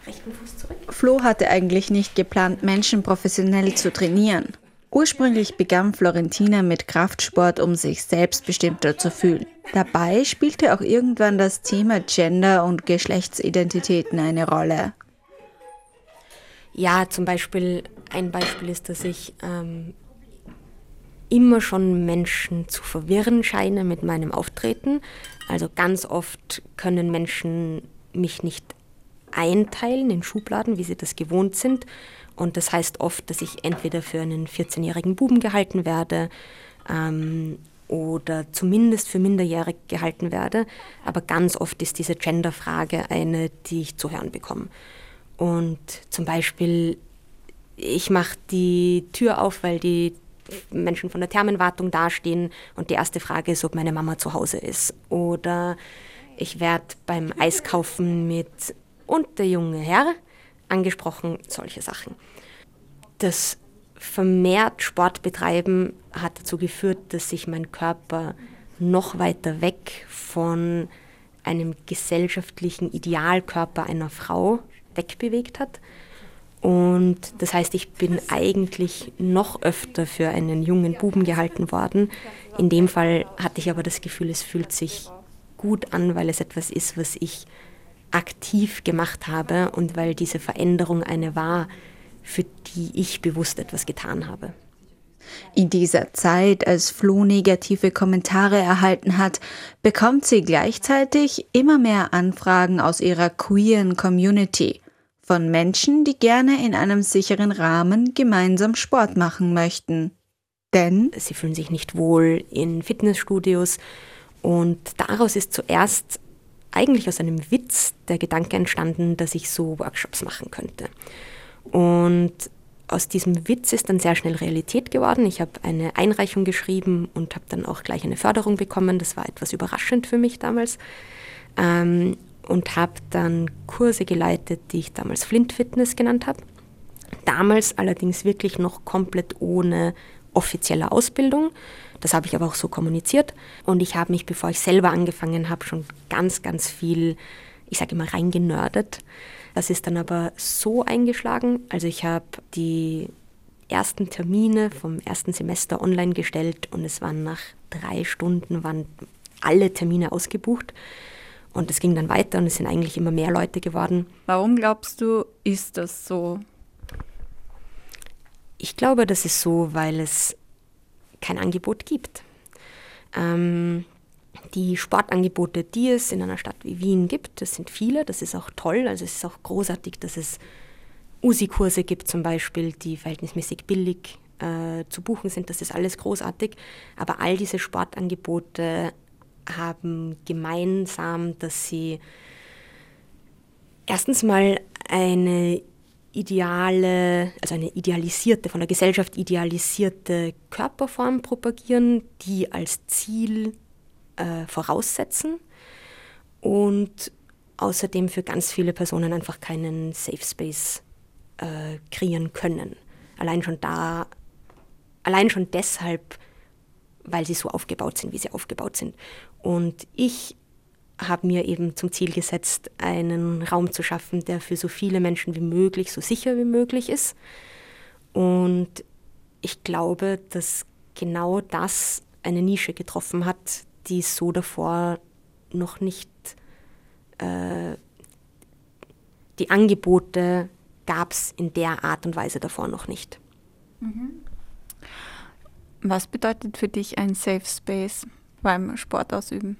Rechten Fuß zurück. Flo hatte eigentlich nicht geplant, Menschen professionell zu trainieren. Ursprünglich begann Florentina mit Kraftsport, um sich selbstbestimmter zu fühlen. Dabei spielte auch irgendwann das Thema Gender und Geschlechtsidentitäten eine Rolle. Ja, zum Beispiel, ein Beispiel ist, dass ich ähm, immer schon Menschen zu verwirren scheine mit meinem Auftreten. Also ganz oft können Menschen mich nicht einteilen in Schubladen, wie sie das gewohnt sind. Und das heißt oft, dass ich entweder für einen 14-jährigen Buben gehalten werde ähm, oder zumindest für minderjährig gehalten werde. Aber ganz oft ist diese Genderfrage eine, die ich zu hören bekomme. Und zum Beispiel, ich mache die Tür auf, weil die Menschen von der Thermenwartung dastehen und die erste Frage ist, ob meine Mama zu Hause ist. Oder ich werde beim Eiskaufen mit und der junge Herr angesprochen, solche Sachen. Das vermehrt Sportbetreiben hat dazu geführt, dass sich mein Körper noch weiter weg von einem gesellschaftlichen Idealkörper einer Frau wegbewegt hat. Und das heißt, ich bin eigentlich noch öfter für einen jungen Buben gehalten worden. In dem Fall hatte ich aber das Gefühl, es fühlt sich gut an, weil es etwas ist, was ich aktiv gemacht habe und weil diese Veränderung eine war, für die ich bewusst etwas getan habe. In dieser Zeit, als Flo negative Kommentare erhalten hat, bekommt sie gleichzeitig immer mehr Anfragen aus ihrer queeren Community von Menschen, die gerne in einem sicheren Rahmen gemeinsam Sport machen möchten. Denn sie fühlen sich nicht wohl in Fitnessstudios und daraus ist zuerst eigentlich aus einem Witz der Gedanke entstanden, dass ich so Workshops machen könnte. Und aus diesem Witz ist dann sehr schnell Realität geworden. Ich habe eine Einreichung geschrieben und habe dann auch gleich eine Förderung bekommen. Das war etwas überraschend für mich damals. Ähm, und habe dann Kurse geleitet, die ich damals Flint Fitness genannt habe. Damals allerdings wirklich noch komplett ohne offizielle Ausbildung. Das habe ich aber auch so kommuniziert. Und ich habe mich, bevor ich selber angefangen habe, schon ganz, ganz viel, ich sage immer, reingenördet. Das ist dann aber so eingeschlagen. Also ich habe die ersten Termine vom ersten Semester online gestellt und es waren nach drei Stunden waren alle Termine ausgebucht. Und es ging dann weiter und es sind eigentlich immer mehr Leute geworden. Warum glaubst du, ist das so? Ich glaube, das ist so, weil es kein Angebot gibt. Ähm, die Sportangebote, die es in einer Stadt wie Wien gibt, das sind viele, das ist auch toll. Also es ist auch großartig, dass es USI-Kurse gibt zum Beispiel, die verhältnismäßig billig äh, zu buchen sind. Das ist alles großartig. Aber all diese Sportangebote haben gemeinsam, dass sie erstens mal eine ideale, also eine idealisierte, von der Gesellschaft idealisierte Körperform propagieren, die als Ziel äh, voraussetzen und außerdem für ganz viele Personen einfach keinen Safe Space äh, kreieren können. Allein schon da, allein schon deshalb, weil sie so aufgebaut sind, wie sie aufgebaut sind. Und ich habe mir eben zum Ziel gesetzt, einen Raum zu schaffen, der für so viele Menschen wie möglich, so sicher wie möglich ist. Und ich glaube, dass genau das eine Nische getroffen hat, die so davor noch nicht, äh, die Angebote gab es in der Art und Weise davor noch nicht. Mhm. Was bedeutet für dich ein Safe Space? beim Sport ausüben?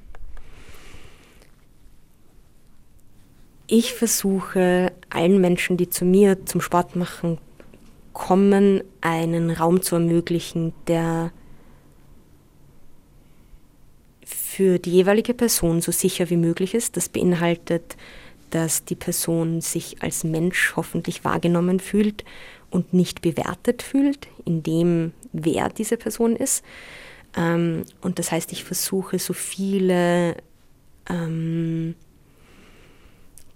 Ich versuche allen Menschen, die zu mir zum Sport machen kommen, einen Raum zu ermöglichen, der für die jeweilige Person so sicher wie möglich ist. Das beinhaltet, dass die Person sich als Mensch hoffentlich wahrgenommen fühlt und nicht bewertet fühlt, in dem, wer diese Person ist. Ähm, und das heißt, ich versuche so viele ähm,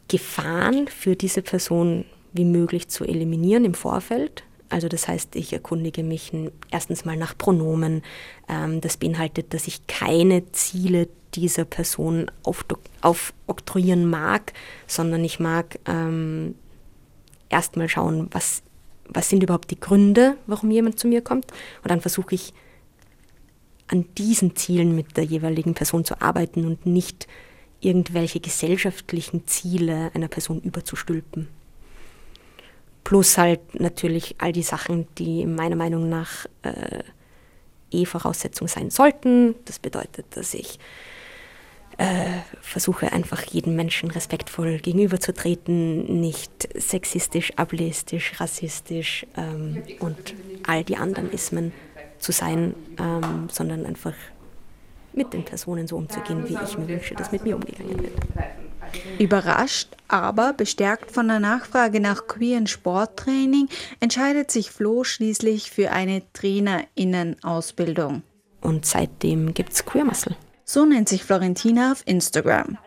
Gefahren für diese Person wie möglich zu eliminieren im Vorfeld. Also das heißt, ich erkundige mich erstens mal nach Pronomen. Ähm, das beinhaltet, dass ich keine Ziele dieser Person aufoktroyieren mag, sondern ich mag ähm, erstmal schauen, was, was sind überhaupt die Gründe, warum jemand zu mir kommt. Und dann versuche ich an diesen Zielen mit der jeweiligen Person zu arbeiten und nicht irgendwelche gesellschaftlichen Ziele einer Person überzustülpen. Plus halt natürlich all die Sachen, die meiner Meinung nach äh, eh Voraussetzung sein sollten. Das bedeutet, dass ich äh, versuche einfach jedem Menschen respektvoll gegenüberzutreten, nicht sexistisch, ableistisch, rassistisch ähm, und all die anderen Ismen zu sein, ähm, sondern einfach mit den Personen so umzugehen, wie ich mir wünsche, dass mit mir umgegangen wird. Überrascht, aber bestärkt von der Nachfrage nach queeren Sporttraining, entscheidet sich Flo schließlich für eine Trainerinnenausbildung. Und seitdem gibt es Queer Muscle. So nennt sich Florentina auf Instagram.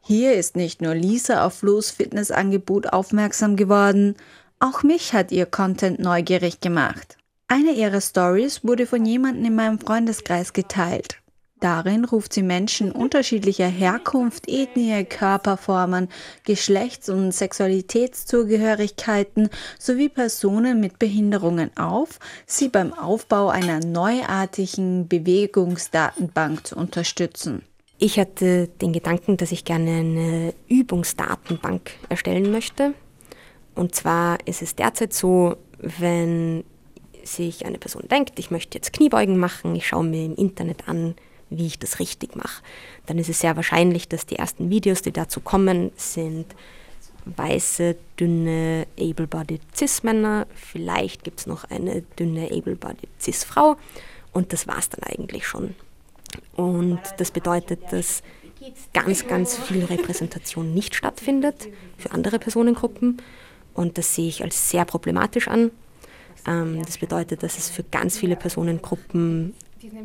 Hier ist nicht nur Lisa auf Flo's Fitnessangebot aufmerksam geworden, auch mich hat ihr Content neugierig gemacht. Eine ihrer Stories wurde von jemandem in meinem Freundeskreis geteilt. Darin ruft sie Menschen unterschiedlicher Herkunft, Ethnie, Körperformen, Geschlechts- und Sexualitätszugehörigkeiten sowie Personen mit Behinderungen auf, sie beim Aufbau einer neuartigen Bewegungsdatenbank zu unterstützen. Ich hatte den Gedanken, dass ich gerne eine Übungsdatenbank erstellen möchte. Und zwar ist es derzeit so, wenn sich eine Person denkt, ich möchte jetzt Kniebeugen machen, ich schaue mir im Internet an, wie ich das richtig mache. Dann ist es sehr wahrscheinlich, dass die ersten Videos, die dazu kommen, sind weiße, dünne, able-bodied Cis-Männer. Vielleicht gibt es noch eine dünne, able-bodied Cis-Frau. Und das war es dann eigentlich schon. Und das bedeutet, dass ganz, ganz viel Repräsentation nicht stattfindet für andere Personengruppen. Und das sehe ich als sehr problematisch an. Ähm, das bedeutet, dass es für ganz viele Personengruppen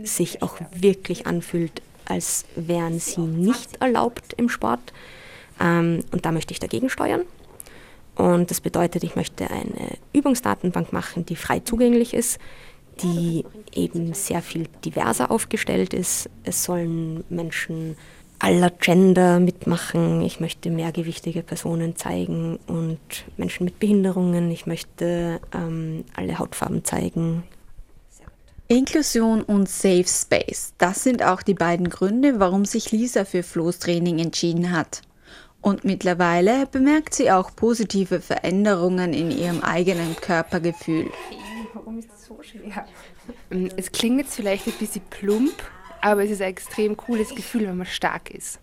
sich auch wirklich anfühlt, als wären sie nicht erlaubt im Sport. Ähm, und da möchte ich dagegen steuern. Und das bedeutet, ich möchte eine Übungsdatenbank machen, die frei zugänglich ist, die eben sehr viel diverser aufgestellt ist. Es sollen Menschen aller Gender mitmachen. Ich möchte mehrgewichtige Personen zeigen und Menschen mit Behinderungen. Ich möchte ähm, alle Hautfarben zeigen. Inklusion und Safe Space, das sind auch die beiden Gründe, warum sich Lisa für Flo's Training entschieden hat. Und mittlerweile bemerkt sie auch positive Veränderungen in ihrem eigenen Körpergefühl. Warum ist das so schwer? Es klingt jetzt vielleicht ein bisschen plump, aber es ist ein extrem cooles Gefühl, wenn man stark ist.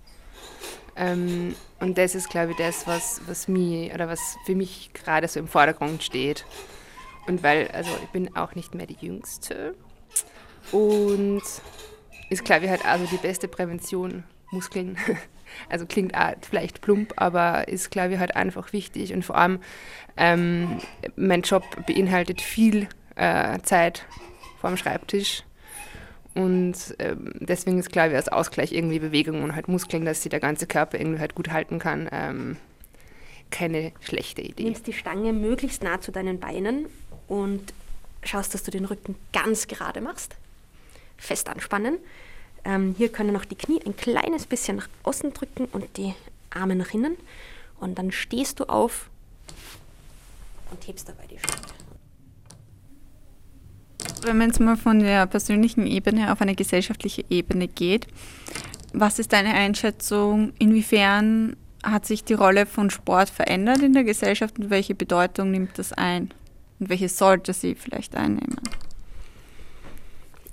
Ähm, und das ist, glaube ich, das, was, was mich oder was für mich gerade so im Vordergrund steht. Und weil, also ich bin auch nicht mehr die Jüngste, und ist, glaube ich, halt also die beste Prävention, Muskeln. Also klingt auch vielleicht plump, aber ist, glaube ich, halt einfach wichtig. Und vor allem, ähm, mein Job beinhaltet viel äh, Zeit vor dem Schreibtisch. Und ähm, deswegen ist, glaube ich, als Ausgleich irgendwie Bewegung und halt Muskeln, dass sich der ganze Körper irgendwie halt gut halten kann, ähm, keine schlechte Idee. Nimmst die Stange möglichst nah zu deinen Beinen und schaust, dass du den Rücken ganz gerade machst fest anspannen. Ähm, hier können auch die Knie ein kleines bisschen nach außen drücken und die Arme nach innen. Und dann stehst du auf und hebst dabei die Schulter. Wenn man jetzt mal von der persönlichen Ebene auf eine gesellschaftliche Ebene geht, was ist deine Einschätzung? Inwiefern hat sich die Rolle von Sport verändert in der Gesellschaft und welche Bedeutung nimmt das ein? Und welche sollte sie vielleicht einnehmen?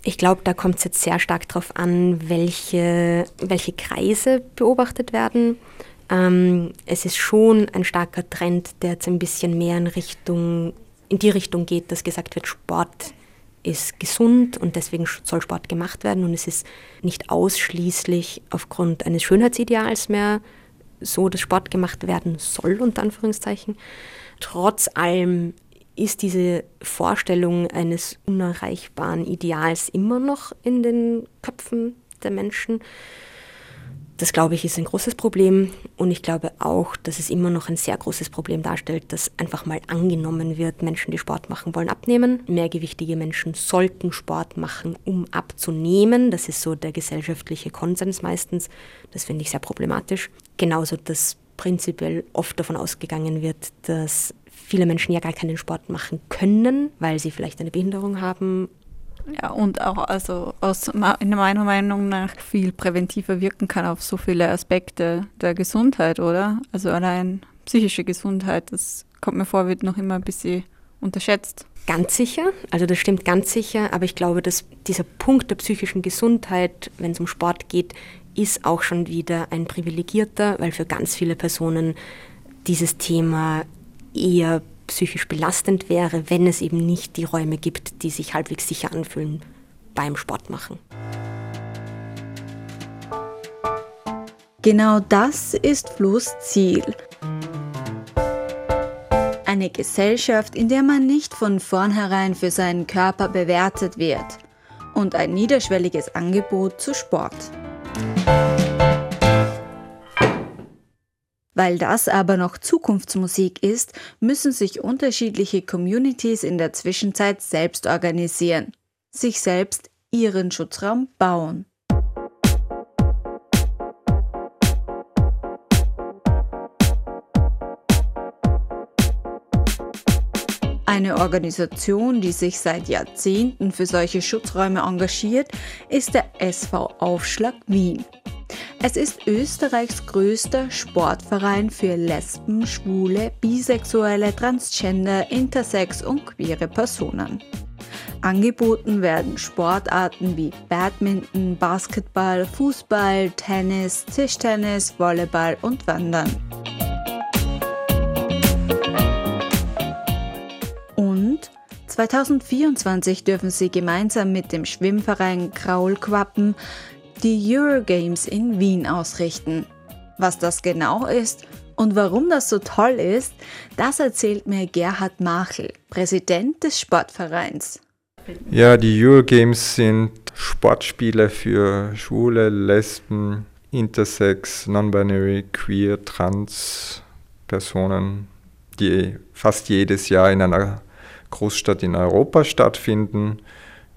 Ich glaube, da kommt es jetzt sehr stark darauf an, welche, welche Kreise beobachtet werden. Ähm, es ist schon ein starker Trend, der jetzt ein bisschen mehr in, Richtung, in die Richtung geht, dass gesagt wird, Sport ist gesund und deswegen soll Sport gemacht werden. Und es ist nicht ausschließlich aufgrund eines Schönheitsideals mehr so, dass Sport gemacht werden soll, unter Anführungszeichen. Trotz allem ist diese Vorstellung eines unerreichbaren Ideals immer noch in den Köpfen der Menschen. Das, glaube ich, ist ein großes Problem. Und ich glaube auch, dass es immer noch ein sehr großes Problem darstellt, dass einfach mal angenommen wird, Menschen, die Sport machen wollen, abnehmen. Mehrgewichtige Menschen sollten Sport machen, um abzunehmen. Das ist so der gesellschaftliche Konsens meistens. Das finde ich sehr problematisch. Genauso, dass prinzipiell oft davon ausgegangen wird, dass viele Menschen ja gar keinen Sport machen können, weil sie vielleicht eine Behinderung haben. Ja, und auch also aus, in meiner Meinung nach viel präventiver wirken kann auf so viele Aspekte der Gesundheit, oder? Also allein psychische Gesundheit, das kommt mir vor, wird noch immer ein bisschen unterschätzt. Ganz sicher, also das stimmt ganz sicher, aber ich glaube, dass dieser Punkt der psychischen Gesundheit, wenn es um Sport geht, ist auch schon wieder ein privilegierter, weil für ganz viele Personen dieses Thema eher psychisch belastend wäre, wenn es eben nicht die Räume gibt, die sich halbwegs sicher anfühlen beim Sport machen. Genau das ist Fluss Ziel. Eine Gesellschaft, in der man nicht von vornherein für seinen Körper bewertet wird. Und ein niederschwelliges Angebot zu Sport. Weil das aber noch Zukunftsmusik ist, müssen sich unterschiedliche Communities in der Zwischenzeit selbst organisieren, sich selbst ihren Schutzraum bauen. Eine Organisation, die sich seit Jahrzehnten für solche Schutzräume engagiert, ist der SV Aufschlag Wien. Es ist Österreichs größter Sportverein für Lesben, Schwule, Bisexuelle, Transgender, Intersex und queere Personen. Angeboten werden Sportarten wie Badminton, Basketball, Fußball, Tennis, Tischtennis, Volleyball und Wandern. Und 2024 dürfen sie gemeinsam mit dem Schwimmverein Kraulquappen die Eurogames in Wien ausrichten. Was das genau ist und warum das so toll ist, das erzählt mir Gerhard Machel, Präsident des Sportvereins. Ja, die Eurogames sind Sportspiele für Schwule, Lesben, Intersex, Non-Binary, Queer, Trans Personen, die fast jedes Jahr in einer Großstadt in Europa stattfinden.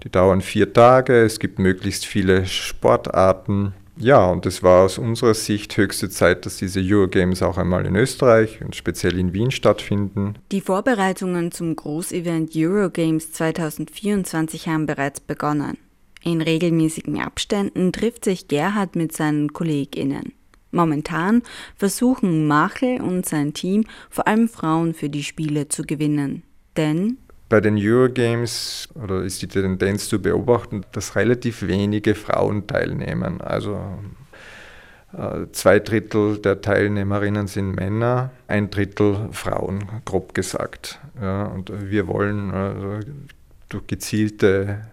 Die dauern vier Tage, es gibt möglichst viele Sportarten. Ja, und es war aus unserer Sicht höchste Zeit, dass diese Eurogames auch einmal in Österreich und speziell in Wien stattfinden. Die Vorbereitungen zum Großevent Eurogames 2024 haben bereits begonnen. In regelmäßigen Abständen trifft sich Gerhard mit seinen KollegInnen. Momentan versuchen Machel und sein Team vor allem Frauen für die Spiele zu gewinnen. Denn bei den Eurogames oder ist die Tendenz zu beobachten, dass relativ wenige Frauen teilnehmen. Also äh, zwei Drittel der Teilnehmerinnen sind Männer, ein Drittel Frauen, grob gesagt. Ja, und wir wollen also durch gezielte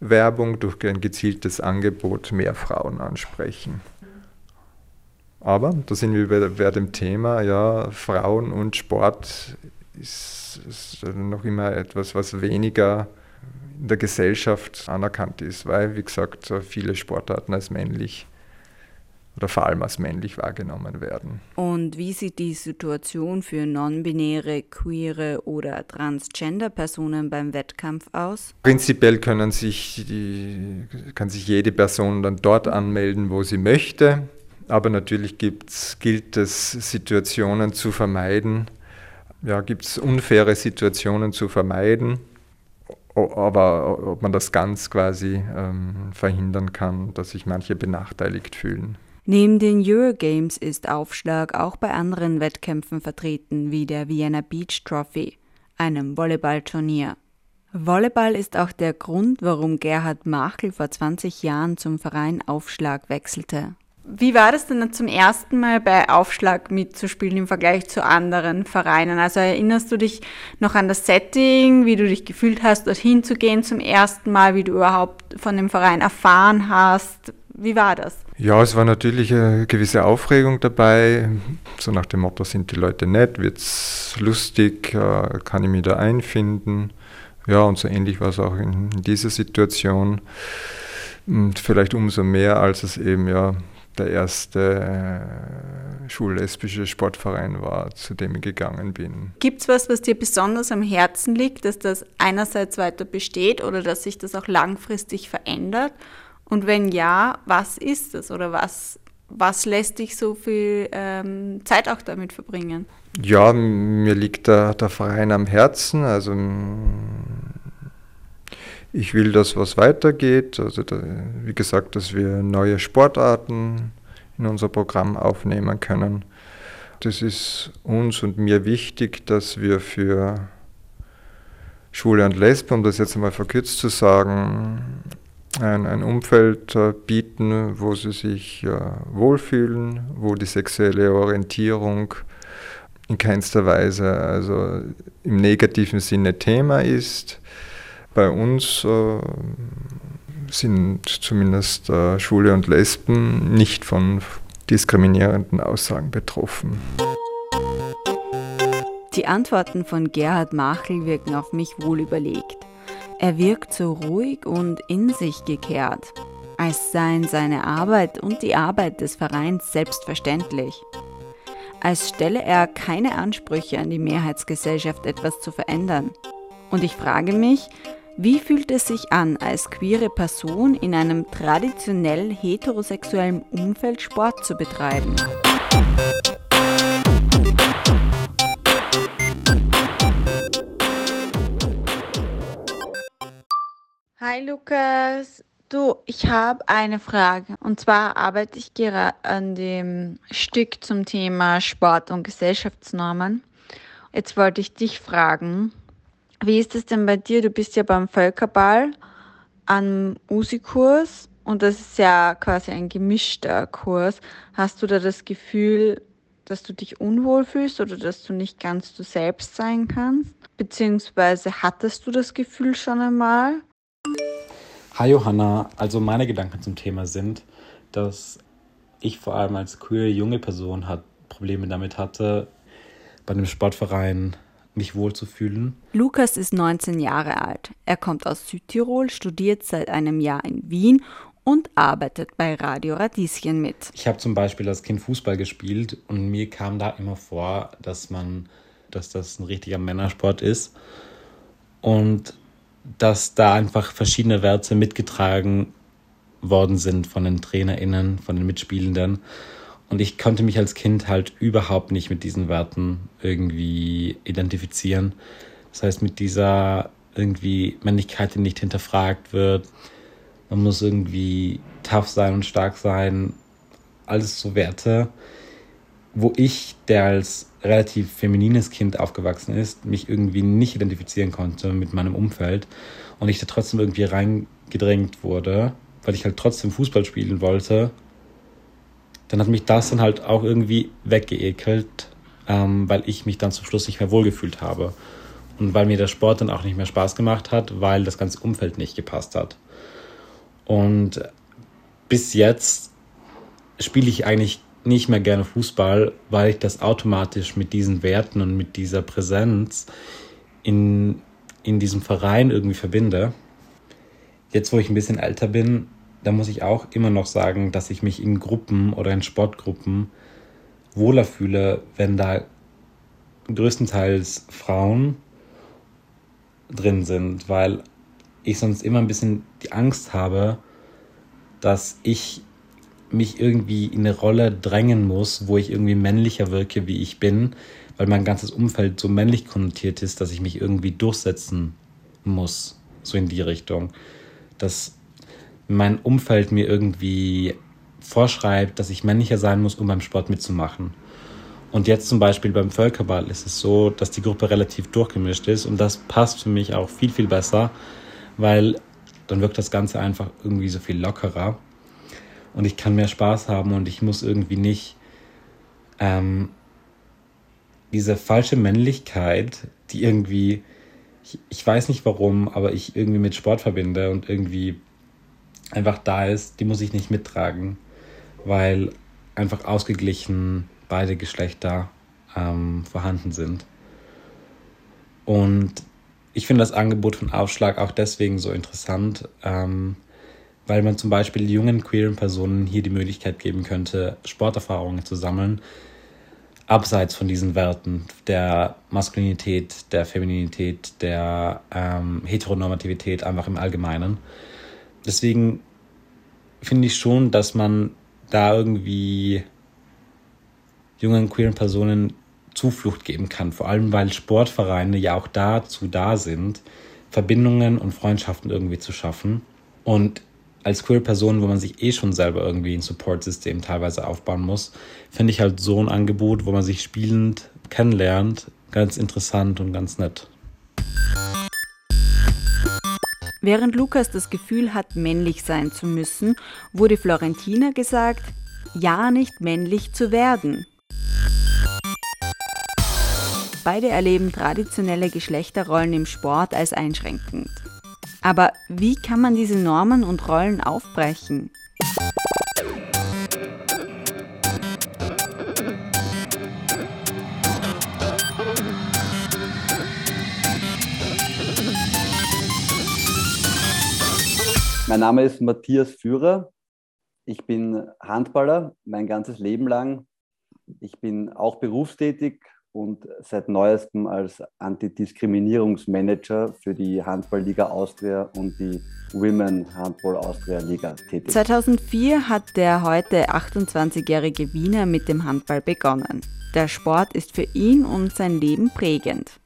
Werbung, durch ein gezieltes Angebot mehr Frauen ansprechen. Aber da sind wir bei, bei dem Thema, ja, Frauen und Sport ist, ist noch immer etwas, was weniger in der Gesellschaft anerkannt ist, weil, wie gesagt, viele Sportarten als männlich oder vor allem als männlich wahrgenommen werden. Und wie sieht die Situation für non-binäre, queere oder transgender Personen beim Wettkampf aus? Prinzipiell können sich die, kann sich jede Person dann dort anmelden, wo sie möchte. Aber natürlich gilt es, Situationen zu vermeiden, ja, gibt es unfaire Situationen zu vermeiden. Aber ob man das ganz quasi ähm, verhindern kann, dass sich manche benachteiligt fühlen. Neben den Eurogames ist Aufschlag auch bei anderen Wettkämpfen vertreten, wie der Vienna Beach Trophy, einem Volleyballturnier. Volleyball ist auch der Grund, warum Gerhard Machel vor 20 Jahren zum Verein Aufschlag wechselte. Wie war das denn zum ersten Mal bei Aufschlag mitzuspielen im Vergleich zu anderen Vereinen? Also erinnerst du dich noch an das Setting, wie du dich gefühlt hast, dorthin zu gehen zum ersten Mal, wie du überhaupt von dem Verein erfahren hast? Wie war das? Ja, es war natürlich eine gewisse Aufregung dabei. So nach dem Motto, sind die Leute nett, wird es lustig, äh, kann ich mich da einfinden? Ja, und so ähnlich war es auch in dieser Situation. Und vielleicht umso mehr, als es eben ja der erste äh, schullesbische Sportverein war, zu dem ich gegangen bin. Gibt es was, was dir besonders am Herzen liegt, dass das einerseits weiter besteht oder dass sich das auch langfristig verändert? Und wenn ja, was ist das oder was was lässt dich so viel ähm, Zeit auch damit verbringen? Ja, mir liegt der, der Verein am Herzen. Also ich will, dass was weitergeht. Also da, wie gesagt, dass wir neue Sportarten in unser Programm aufnehmen können. Das ist uns und mir wichtig, dass wir für Schwule und Lesben, um das jetzt einmal verkürzt zu sagen, ein, ein Umfeld äh, bieten, wo sie sich äh, wohlfühlen, wo die sexuelle Orientierung in keinster Weise also im negativen Sinne Thema ist. Bei uns äh, sind zumindest äh, Schwule und Lesben nicht von diskriminierenden Aussagen betroffen. Die Antworten von Gerhard Machel wirken auf mich wohl überlegt. Er wirkt so ruhig und in sich gekehrt, als seien seine Arbeit und die Arbeit des Vereins selbstverständlich. Als stelle er keine Ansprüche an die Mehrheitsgesellschaft etwas zu verändern. Und ich frage mich, wie fühlt es sich an, als queere Person in einem traditionell heterosexuellen Umfeld Sport zu betreiben? Hi Lukas, du, ich habe eine Frage. Und zwar arbeite ich gerade an dem Stück zum Thema Sport und Gesellschaftsnormen. Jetzt wollte ich dich fragen, wie ist es denn bei dir? Du bist ja beim Völkerball am USI-Kurs und das ist ja quasi ein gemischter Kurs. Hast du da das Gefühl, dass du dich unwohl fühlst oder dass du nicht ganz du selbst sein kannst? Beziehungsweise hattest du das Gefühl schon einmal? Hi Johanna, also meine Gedanken zum Thema sind, dass ich vor allem als queer junge Person hat, Probleme damit hatte, bei einem Sportverein mich wohlzufühlen. Lukas ist 19 Jahre alt. Er kommt aus Südtirol, studiert seit einem Jahr in Wien und arbeitet bei Radio Radieschen mit. Ich habe zum Beispiel als Kind Fußball gespielt und mir kam da immer vor, dass man, dass das ein richtiger Männersport ist. Und dass da einfach verschiedene Werte mitgetragen worden sind von den TrainerInnen, von den Mitspielenden. Und ich konnte mich als Kind halt überhaupt nicht mit diesen Werten irgendwie identifizieren. Das heißt, mit dieser irgendwie Männlichkeit, die nicht hinterfragt wird. Man muss irgendwie tough sein und stark sein. Alles so Werte, wo ich, der als relativ feminines Kind aufgewachsen ist, mich irgendwie nicht identifizieren konnte mit meinem Umfeld und ich da trotzdem irgendwie reingedrängt wurde, weil ich halt trotzdem Fußball spielen wollte, dann hat mich das dann halt auch irgendwie weggeekelt, ähm, weil ich mich dann zum Schluss nicht mehr wohlgefühlt habe. Und weil mir der Sport dann auch nicht mehr Spaß gemacht hat, weil das ganze Umfeld nicht gepasst hat. Und bis jetzt spiele ich eigentlich nicht mehr gerne Fußball, weil ich das automatisch mit diesen Werten und mit dieser Präsenz in, in diesem Verein irgendwie verbinde. Jetzt, wo ich ein bisschen älter bin, da muss ich auch immer noch sagen, dass ich mich in Gruppen oder in Sportgruppen wohler fühle, wenn da größtenteils Frauen drin sind, weil ich sonst immer ein bisschen die Angst habe, dass ich mich irgendwie in eine Rolle drängen muss, wo ich irgendwie männlicher wirke, wie ich bin, weil mein ganzes Umfeld so männlich konnotiert ist, dass ich mich irgendwie durchsetzen muss, so in die Richtung. Dass mein Umfeld mir irgendwie vorschreibt, dass ich männlicher sein muss, um beim Sport mitzumachen. Und jetzt zum Beispiel beim Völkerball ist es so, dass die Gruppe relativ durchgemischt ist und das passt für mich auch viel, viel besser, weil dann wirkt das Ganze einfach irgendwie so viel lockerer und ich kann mehr Spaß haben und ich muss irgendwie nicht ähm, diese falsche Männlichkeit, die irgendwie, ich, ich weiß nicht warum, aber ich irgendwie mit Sport verbinde und irgendwie einfach da ist, die muss ich nicht mittragen, weil einfach ausgeglichen beide Geschlechter ähm, vorhanden sind. Und ich finde das Angebot von Aufschlag auch deswegen so interessant, ähm, weil man zum Beispiel jungen queeren Personen hier die Möglichkeit geben könnte, Sporterfahrungen zu sammeln, abseits von diesen Werten der Maskulinität, der Femininität, der ähm, Heteronormativität einfach im Allgemeinen. Deswegen finde ich schon, dass man da irgendwie jungen queeren Personen Zuflucht geben kann. Vor allem, weil Sportvereine ja auch dazu da sind, Verbindungen und Freundschaften irgendwie zu schaffen. Und als queer Person, wo man sich eh schon selber irgendwie ein Support-System teilweise aufbauen muss, finde ich halt so ein Angebot, wo man sich spielend kennenlernt, ganz interessant und ganz nett. Während Lukas das Gefühl hat, männlich sein zu müssen, wurde Florentina gesagt, ja nicht männlich zu werden. Beide erleben traditionelle Geschlechterrollen im Sport als einschränkend. Aber wie kann man diese Normen und Rollen aufbrechen? Mein Name ist Matthias Führer. Ich bin Handballer mein ganzes Leben lang. Ich bin auch berufstätig und seit neuestem als Antidiskriminierungsmanager für die Handballliga Austria und die Women Handball Austria Liga tätig. 2004 hat der heute 28-jährige Wiener mit dem Handball begonnen. Der Sport ist für ihn und sein Leben prägend.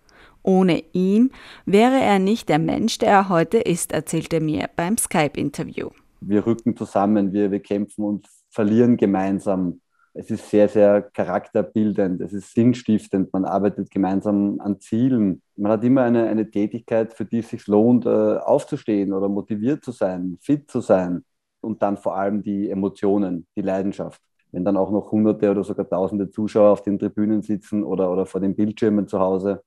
Ohne ihn wäre er nicht der Mensch, der er heute ist, erzählte mir beim Skype-Interview. Wir rücken zusammen, wir, wir kämpfen und verlieren gemeinsam es ist sehr, sehr charakterbildend, es ist sinnstiftend, man arbeitet gemeinsam an Zielen. Man hat immer eine, eine Tätigkeit, für die es sich lohnt, äh, aufzustehen oder motiviert zu sein, fit zu sein. Und dann vor allem die Emotionen, die Leidenschaft. Wenn dann auch noch hunderte oder sogar tausende Zuschauer auf den Tribünen sitzen oder, oder vor den Bildschirmen zu Hause,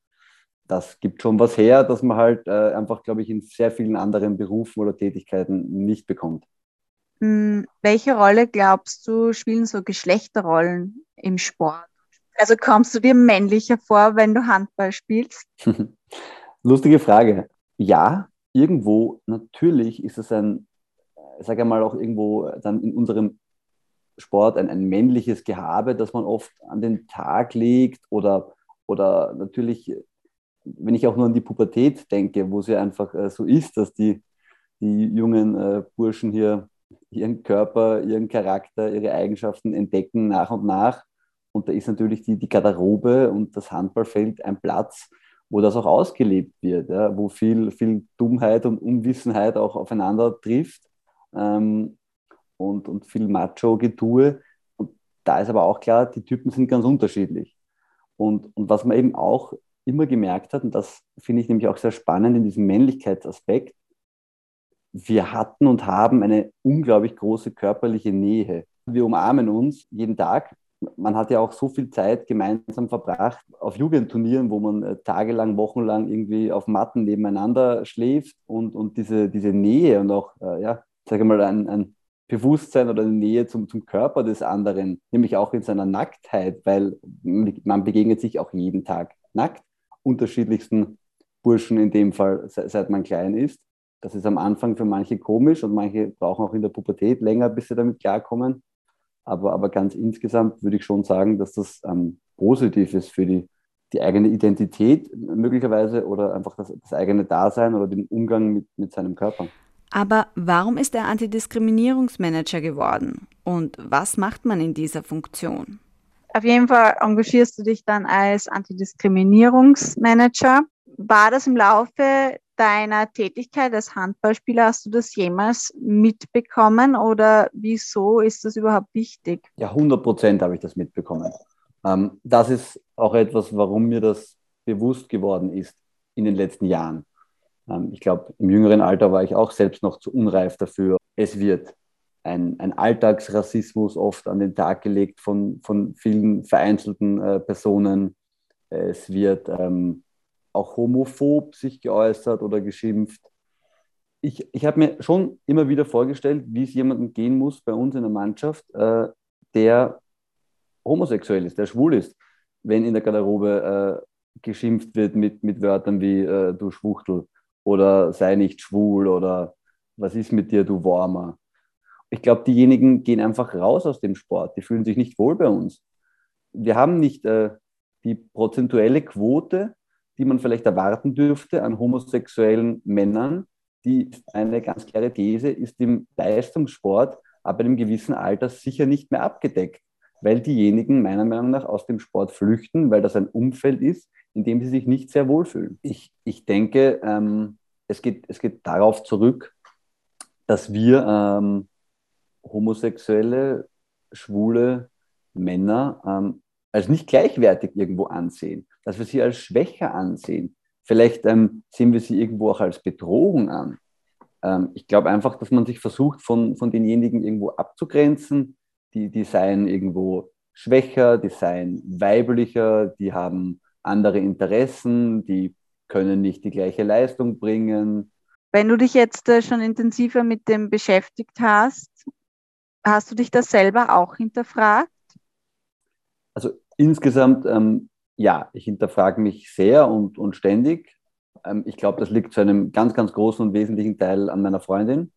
das gibt schon was her, dass man halt äh, einfach, glaube ich, in sehr vielen anderen Berufen oder Tätigkeiten nicht bekommt. Hm, welche Rolle glaubst du, spielen so Geschlechterrollen im Sport? Also kommst du dir männlicher vor, wenn du Handball spielst? Lustige Frage. Ja, irgendwo natürlich ist es ein, ich sage mal auch irgendwo dann in unserem Sport ein, ein männliches Gehabe, das man oft an den Tag legt oder, oder natürlich, wenn ich auch nur an die Pubertät denke, wo es ja einfach äh, so ist, dass die, die jungen äh, Burschen hier ihren Körper, ihren Charakter, ihre Eigenschaften entdecken nach und nach. Und da ist natürlich die, die Garderobe und das Handballfeld ein Platz, wo das auch ausgelebt wird, ja, wo viel, viel Dummheit und Unwissenheit auch aufeinander trifft ähm, und, und viel Macho-Getue. Und da ist aber auch klar, die Typen sind ganz unterschiedlich. Und, und was man eben auch immer gemerkt hat, und das finde ich nämlich auch sehr spannend in diesem Männlichkeitsaspekt, wir hatten und haben eine unglaublich große körperliche Nähe. Wir umarmen uns jeden Tag. Man hat ja auch so viel Zeit gemeinsam verbracht auf Jugendturnieren, wo man äh, tagelang, wochenlang irgendwie auf Matten nebeneinander schläft und, und diese, diese Nähe und auch, äh, ja, sage mal, ein, ein Bewusstsein oder eine Nähe zum, zum Körper des anderen, nämlich auch in seiner Nacktheit, weil man begegnet sich auch jeden Tag nackt, unterschiedlichsten Burschen in dem Fall, seit man klein ist. Das ist am Anfang für manche komisch und manche brauchen auch in der Pubertät länger, bis sie damit klarkommen. Aber, aber ganz insgesamt würde ich schon sagen, dass das ähm, positiv ist für die, die eigene Identität möglicherweise oder einfach das, das eigene Dasein oder den Umgang mit, mit seinem Körper. Aber warum ist er Antidiskriminierungsmanager geworden? Und was macht man in dieser Funktion? Auf jeden Fall engagierst du dich dann als Antidiskriminierungsmanager. War das im Laufe deiner Tätigkeit als Handballspieler, hast du das jemals mitbekommen oder wieso ist das überhaupt wichtig? Ja, 100 Prozent habe ich das mitbekommen. Ähm, das ist auch etwas, warum mir das bewusst geworden ist in den letzten Jahren. Ähm, ich glaube, im jüngeren Alter war ich auch selbst noch zu unreif dafür. Es wird ein, ein Alltagsrassismus oft an den Tag gelegt von, von vielen vereinzelten äh, Personen. Es wird ähm, auch homophob sich geäußert oder geschimpft. Ich, ich habe mir schon immer wieder vorgestellt, wie es jemandem gehen muss bei uns in der Mannschaft, äh, der homosexuell ist, der schwul ist, wenn in der Garderobe äh, geschimpft wird mit, mit Wörtern wie äh, du Schwuchtel oder sei nicht schwul oder was ist mit dir, du Warmer. Ich glaube, diejenigen gehen einfach raus aus dem Sport, die fühlen sich nicht wohl bei uns. Wir haben nicht äh, die prozentuelle Quote die man vielleicht erwarten dürfte an homosexuellen Männern. Die eine ganz klare These ist im Leistungssport ab einem gewissen Alter sicher nicht mehr abgedeckt, weil diejenigen meiner Meinung nach aus dem Sport flüchten, weil das ein Umfeld ist, in dem sie sich nicht sehr wohlfühlen. Ich, ich denke, ähm, es, geht, es geht darauf zurück, dass wir ähm, homosexuelle, schwule Männer ähm, als nicht gleichwertig irgendwo ansehen, dass wir sie als schwächer ansehen. Vielleicht ähm, sehen wir sie irgendwo auch als Bedrohung an. Ähm, ich glaube einfach, dass man sich versucht, von, von denjenigen irgendwo abzugrenzen, die, die seien irgendwo schwächer, die seien weiblicher, die haben andere Interessen, die können nicht die gleiche Leistung bringen. Wenn du dich jetzt äh, schon intensiver mit dem beschäftigt hast, hast du dich das selber auch hinterfragt? Also insgesamt, ähm, ja, ich hinterfrage mich sehr und, und ständig. Ähm, ich glaube, das liegt zu einem ganz, ganz großen und wesentlichen Teil an meiner Freundin,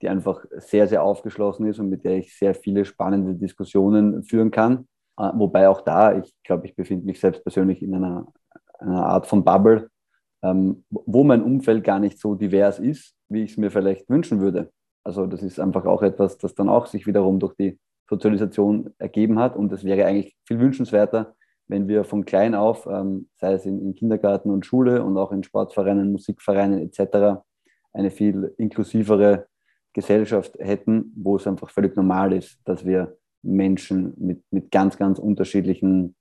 die einfach sehr, sehr aufgeschlossen ist und mit der ich sehr viele spannende Diskussionen führen kann. Äh, wobei auch da, ich glaube, ich befinde mich selbst persönlich in einer, einer Art von Bubble, ähm, wo mein Umfeld gar nicht so divers ist, wie ich es mir vielleicht wünschen würde. Also das ist einfach auch etwas, das dann auch sich wiederum durch die Sozialisation ergeben hat. Und es wäre eigentlich viel wünschenswerter, wenn wir von klein auf, ähm, sei es in, in, Kindergarten und Schule und auch in Sportvereinen, Musikvereinen etc., eine viel inklusivere Gesellschaft hätten, wo es einfach völlig normal ist, dass wir Menschen mit, mit ganz, ganz unterschiedlichen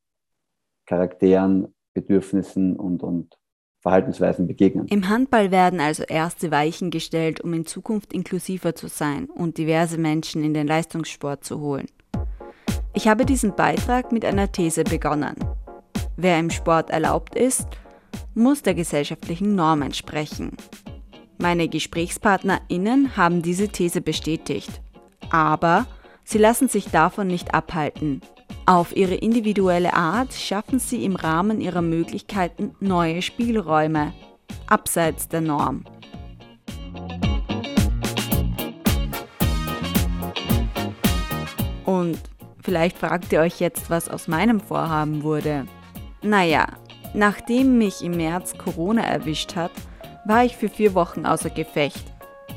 Charakteren, Bedürfnissen und, und Verhaltensweisen begegnen. Im Handball werden also erste Weichen gestellt, um in Zukunft inklusiver zu sein und diverse Menschen in den Leistungssport zu holen. Ich habe diesen Beitrag mit einer These begonnen. Wer im Sport erlaubt ist, muss der gesellschaftlichen Norm entsprechen. Meine GesprächspartnerInnen haben diese These bestätigt. Aber sie lassen sich davon nicht abhalten. Auf ihre individuelle Art schaffen sie im Rahmen ihrer Möglichkeiten neue Spielräume, abseits der Norm. Und vielleicht fragt ihr euch jetzt, was aus meinem Vorhaben wurde. Naja, nachdem mich im März Corona erwischt hat, war ich für vier Wochen außer Gefecht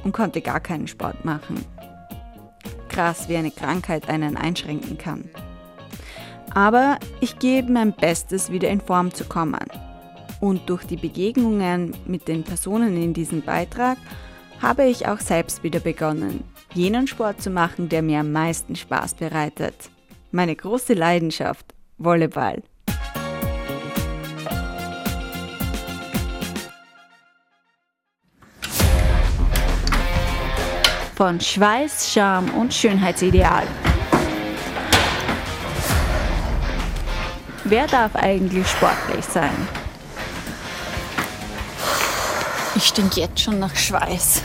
und konnte gar keinen Sport machen. Krass, wie eine Krankheit einen einschränken kann. Aber ich gebe mein Bestes, wieder in Form zu kommen. Und durch die Begegnungen mit den Personen in diesem Beitrag habe ich auch selbst wieder begonnen, jenen Sport zu machen, der mir am meisten Spaß bereitet. Meine große Leidenschaft, Volleyball. Von Schweiß, Charme und Schönheitsideal Wer darf eigentlich sportlich sein? Ich stink jetzt schon nach Schweiß.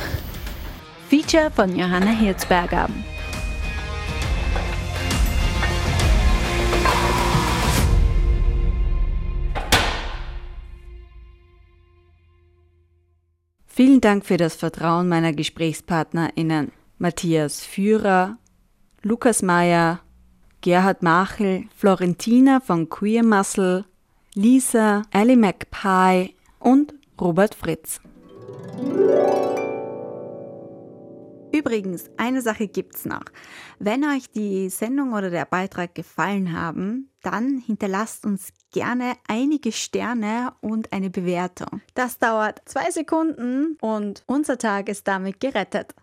Feature von Johanna Hirzberger. Vielen Dank für das Vertrauen meiner GesprächspartnerInnen Matthias Führer, Lukas Meyer, Gerhard Machel, Florentina von Queer Muscle, Lisa, Ellie McPie und Robert Fritz. Übrigens, eine Sache gibt's noch. Wenn euch die Sendung oder der Beitrag gefallen haben, dann hinterlasst uns gerne einige Sterne und eine Bewertung. Das dauert zwei Sekunden und unser Tag ist damit gerettet.